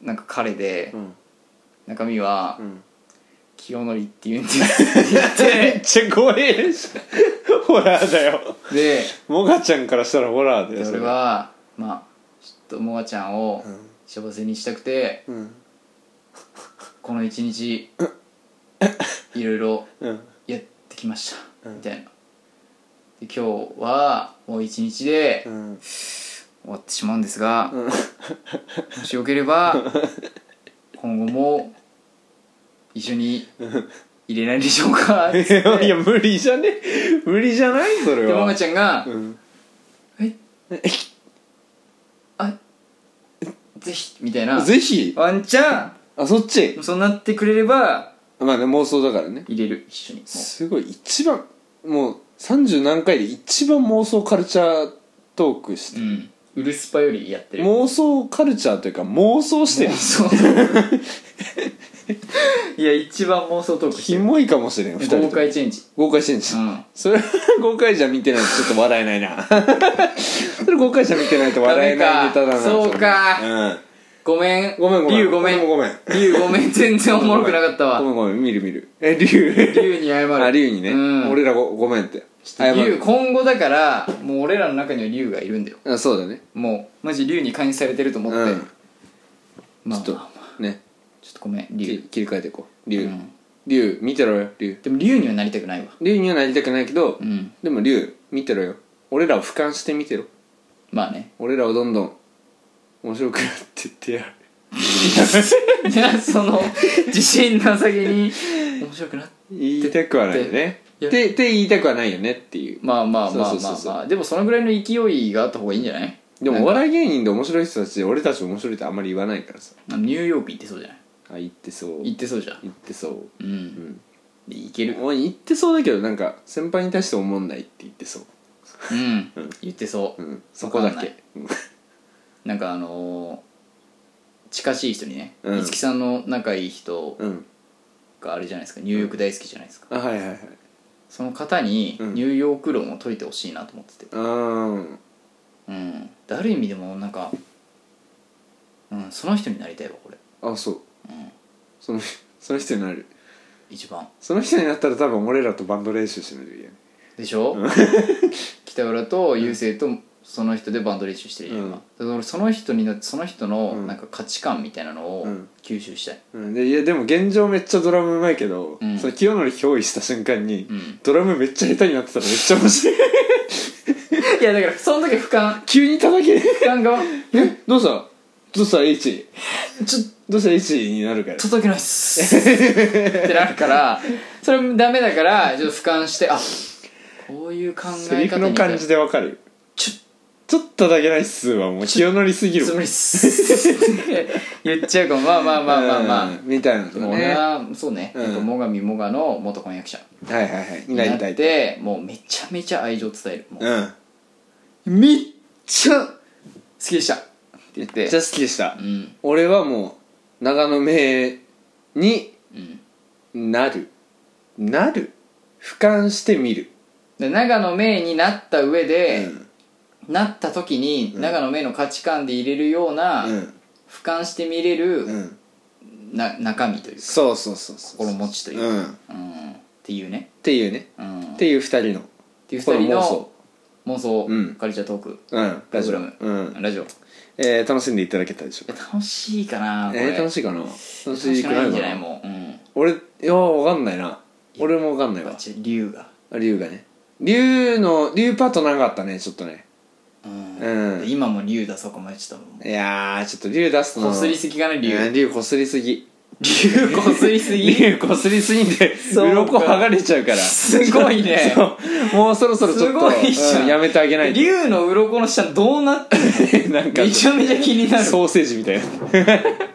なんか彼で、うん。中身はうん。清則って言うんです。めって。ちゃ怖えしホラーだよ。でモガちゃんからしたらホラーだよで俺はまあちょっとモガちゃんを幸せにしたくて、うんこの一日いろいろうん。やってきました、うん。みたいな。で今日はもう一日でうん。終わってしまうんですが、うん。もしよければ今後も一緒に入れないでしょうか。いやいや無理じゃね？無理じゃない？それでもはがちゃんがうん「え？あぜひ」みたいな。ぜひ。ワンチャあそっち？ンそうなってくれればまあね妄想だからね。入れる一緒に。もすごい一番もう30何回で一番妄想カルチャートークしてう、うん。ウルスパよりやってる。妄想カルチャーというか妄想してる。そう いや一番妄想トークしてる。キモいかもしれん二人とも。豪快チェンジ。豪快してんじゃんうん。それは豪快じゃ見てないとちょっと笑えないな。それ豪快じゃ見てないと笑えないネタだなダメか。そうか。うんごめん。ごめんごめん。ごめん。ごめん。ごめん。全然おもろくなかったわ。ごめん。ごめん見る見る。えリュウ？リュウに謝る。あリュウにね、うん。俺らごごめんって。リュウる今後だからもう俺らの中にはリュウがいるんだよ。あそうだね。もうマジリュウに監視されてると思って、うん。まあちょっとね。ちょっとごめんリュウ。切切り替えていこう。リュウ、うん。見てろよリュウ。でもリュウにはなりたくないわ。リュウにはなりたくないけど、うん。でもリュウ見てろよ。俺らを俯瞰して見てろ。まあね。俺らをどんどん面白くなってってやる。い やその自信なさげに。面白くなって言いたくはないよね。ってって言いたくはないよねっていう。まあまあまあまあまあ。でもそのぐらいの勢いがあった方がいいんじゃない？でもお笑い芸人で面白い人たちで俺たち面白いってあんまり言わないからさ。ニューヨーク行ってそうじゃない？あ言ってそう。行ってそうじゃん。言ってそう。うん、うん。で行ける。おってそうだけどなんか先輩に対して思んないって言ってそう。うん、うん。言ってそう、うん。そこだけ。うんなんかあのー近しい人にねうん。五木、さんの仲いい人うん。があれじゃないですか。ニューヨーク大好きじゃないですか、あはいはいはい。その方にうん。ニューヨーク論を解いてほしいなと思ってて。あーうん。である意味でもなんかうんその人になりたいわこれ。あそう。うん。そのその人になる。一番。その人になったら多分俺らとバンド練習しないといけない。でしょ？北浦と雄星とその人でバンド練習してるじゃん。今、うん。だから俺その人になってその人のうん。なんか価値観みたいなのをうん。吸収したい、うん、でいやでも現状めっちゃドラムうまいけど、うん。その清則憑依した瞬間に、うん。ドラムめっちゃ下手になってたらめっちゃ面白い。いやだからその時俯瞰。急に叩け。俯瞰側。えどうした？どうした？H ちょっどうした？H になるから。と叩けないっす。ってなるからそれダメだからちょっと俯瞰してあこういう考セリえ方にフの感じでわかるよ。ちょちょっとだけないっすはもう清則すぎる。つもりっ言っちゃうかも。まあまあまあまあまあ、うんみたいなのと俺かねははそうね、最上もがの元婚約者。いはい。はいにになりたいてもうめちゃめちゃ愛情伝える。もう。うん。めっちゃ好きでした。って言って。めっちゃ好きでした。うん。俺はもう長野名にうん。なる。なる。俯瞰してみる。で長野名になった上で、うんなった時に、うん。長野名の価値観で入れるような、うん。俯瞰して見れる、うん。な中身というかそうそうそうそう。心持ちというか、うん。っうん。っていうね、ていうね。うん、っていう二人の。っていう二人の妄想。うん。カルチャートーク、うん。ラジオ。プログラうん。ラジオ。いえー楽しんでいただけたでしょうか？や楽しいかなこれ。えー楽しいかな？楽楽ししくないんじゃくないもう、うん、俺いやわかんないな。俺もわかんないわ。バチ竜が。龍がね。龍の龍パート長かったねちょっとねうん、うん。今も竜出そうか迷ってたもん。いやーちょっと龍出すの。こすりすぎかな竜？うん龍こすりすぎ。竜こすりすぎ？龍こすりすぎてそうか。鱗剥がれちゃうから。すごいね。そう。もうそろそろちょっとすごいじゃん。うんやめてあげないと。竜の鱗の下どうなってんの？なんかめちゃめちゃ気になる。ソーセージみたいな。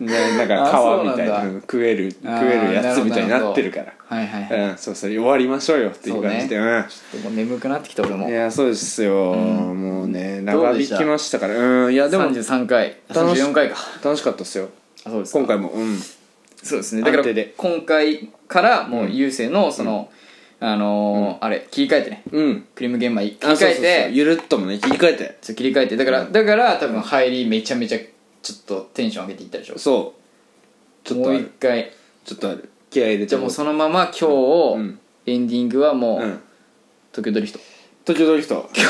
ねなんか皮みたいなうん食える食あーえるやつみたいになってるからはいはいはい。うんそうそう終わりましょうよっていう感じでうん。もう眠くなってきた俺も。いやそうですよ、もうねどうでした？長引きましたから。うんいやでも33回。楽し34回か。楽しかったですよ。あそうですか。今回もうん。そうですね。だから今回からもう優勢のその、あのーあれ切り替えてね。うん。クリーム玄米切り替えてゆるっともね切り替えて。そう切り替えて。だから、だから多分入りめちゃめちゃちょっとテンション上げていったでしょ。そう。ちょっともう一回。ちょっとある気合い入れてじゃあもうそのまま今日、うん。エンディングはもう、うん。東京ドリフト。東京ドリフト。今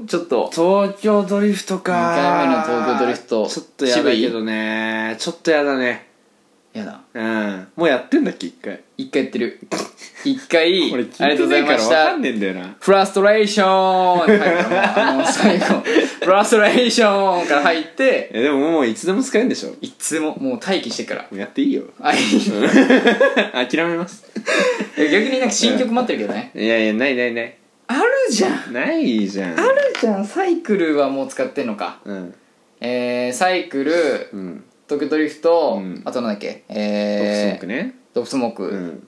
日ちょっと東京ドリフトか。二回目の東京ドリフトちょっとやだけどね。ちょっとやだねやだ。うん。もうやってんだっけ一回。一回やってる。一回 これありがとうございまし聞いてないかんねえんだよな。フラストレーションって入ったのあの最後。フラストレーションから入って。えでももういつでも使えるんでしょ？もいつももう待機してから。うやっていいよ。あい。諦めます。いや逆になんか新曲待ってるけどね。いやいやないないない。あるじゃん。ないじゃん。あるじゃん。サイクルはもう使ってんのか。うん。えー、サイクルうん東京ドリフト、うん。あとなんだっけ？トップスモえー、ークね。ドスモーク、うん。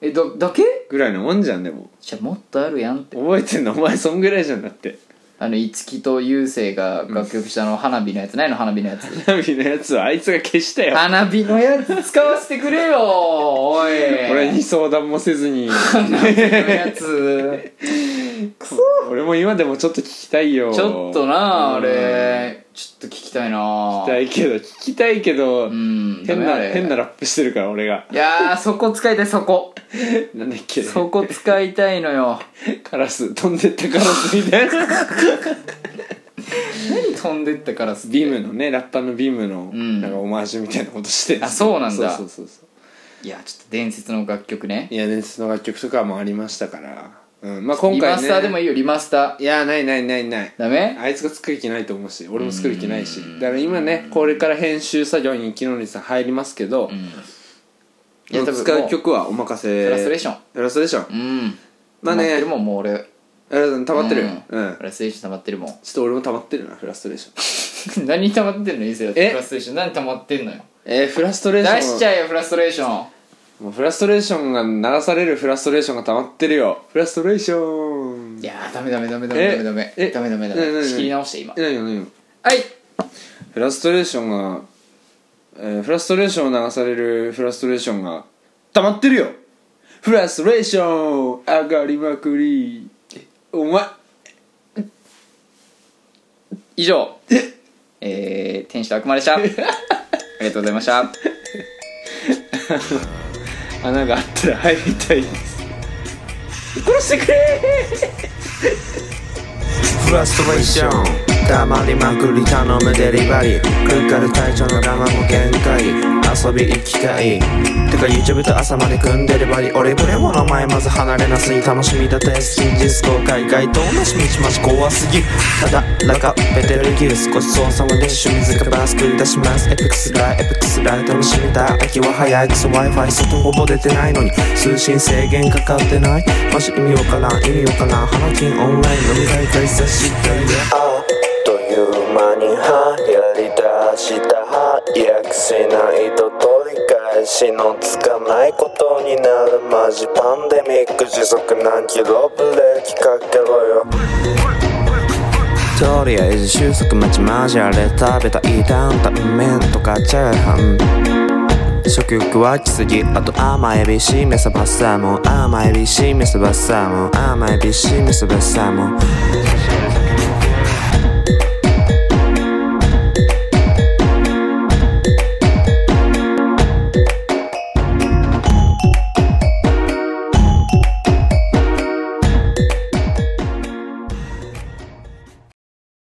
えだだけ？ぐらいのもんじゃんでも。じゃあもっとあるやんって。覚えてんの？お前そんぐらいじゃんだって。あの五木と雄星が楽曲したあの花火のやつ。ないの花火のやつ。花火のやつはあいつが消したよ。花火のやつ使わせてくれよおい。俺に相談もせずに。花火のやつ。俺も今でもちょっと聞きたいよ。ちょっとなあうん。れちょっと聞きたいな。聞きたいけど聞きたいけど、うん変な変なラップしてるから俺が。いやーそこ使いたいそこ。なんだっけ。そこ使いたいのよ。カラス飛んでったカラスみたいな。何飛んでったカラスビームのねラッパーのビームのん。なんかオマージュみたいなことしてる。あそうなんだ。そうそうそうそう。いやちょっと伝説の楽曲ね。いや伝説の楽曲とかもありましたから、うん、まあ今回ね。リマスターでもいいよリマスター。いやないないないない。ダメ？あいつが作る気ないと思うし俺も作る気ないし。だから今ねこれから編集作業に木のりさん入りますけど、うん。いや多分使う曲はお任せ。フラストレーション。フラストレーション。うん。まあね。溜ってるもんもう俺。あ溜まってる。フラストレーション溜まってるもん。ちょっと俺も溜まってるなフラストレーション。何溜まってんの？いいですよえ？フラストレーション。何溜まってんのよ？えー、フラストレーション。出しちゃえよフラストレーションもうフラストレーションが流されるフラストレーションが溜まってるよ。フラストレーション。いやーダメダメダメダメえダメダメ。えダメダメダなにメ仕切り直して今。え何よ何？よはい。フラストレーションが、えーフラストレーションを流されるフラストレーションが溜まってるよ。フラストレーション上がりまくり。お前。以上。えー、天使と悪魔でした。ありがとうございました 穴があったら入りたいです。殺してくれフラストレーション。黙りまくり頼むデリバリー。かかる体調の我慢も限界。遊び行きたい。てか YouTube と朝まで組んでるバリ俺ブレモの前まず離れなすぎ楽しみだって真実公開街頭のしみちまち怖すぎただらかベテルギル少し操作はで趣味塚バー作り出します。エピクスライエピクスライ楽しみだ。秋は早いクソ Wi-Fi 外ほぼ出てないのに。通信制限かかってない。マジ意味わからん。意味わからん。花金オンライン飲み会開催。したいあっいう間に流行り出した早くしないと取り返しのつかないことになるマジパンデミック時速何キロブレーキかけろよ。とりあえず収束待ちマジあれ食べたい担々麺とかチャーハン。食欲湧きすぎあと甘エビしめさばサーモン。甘エビしめさばサーモン。甘エビしめさばサーモン。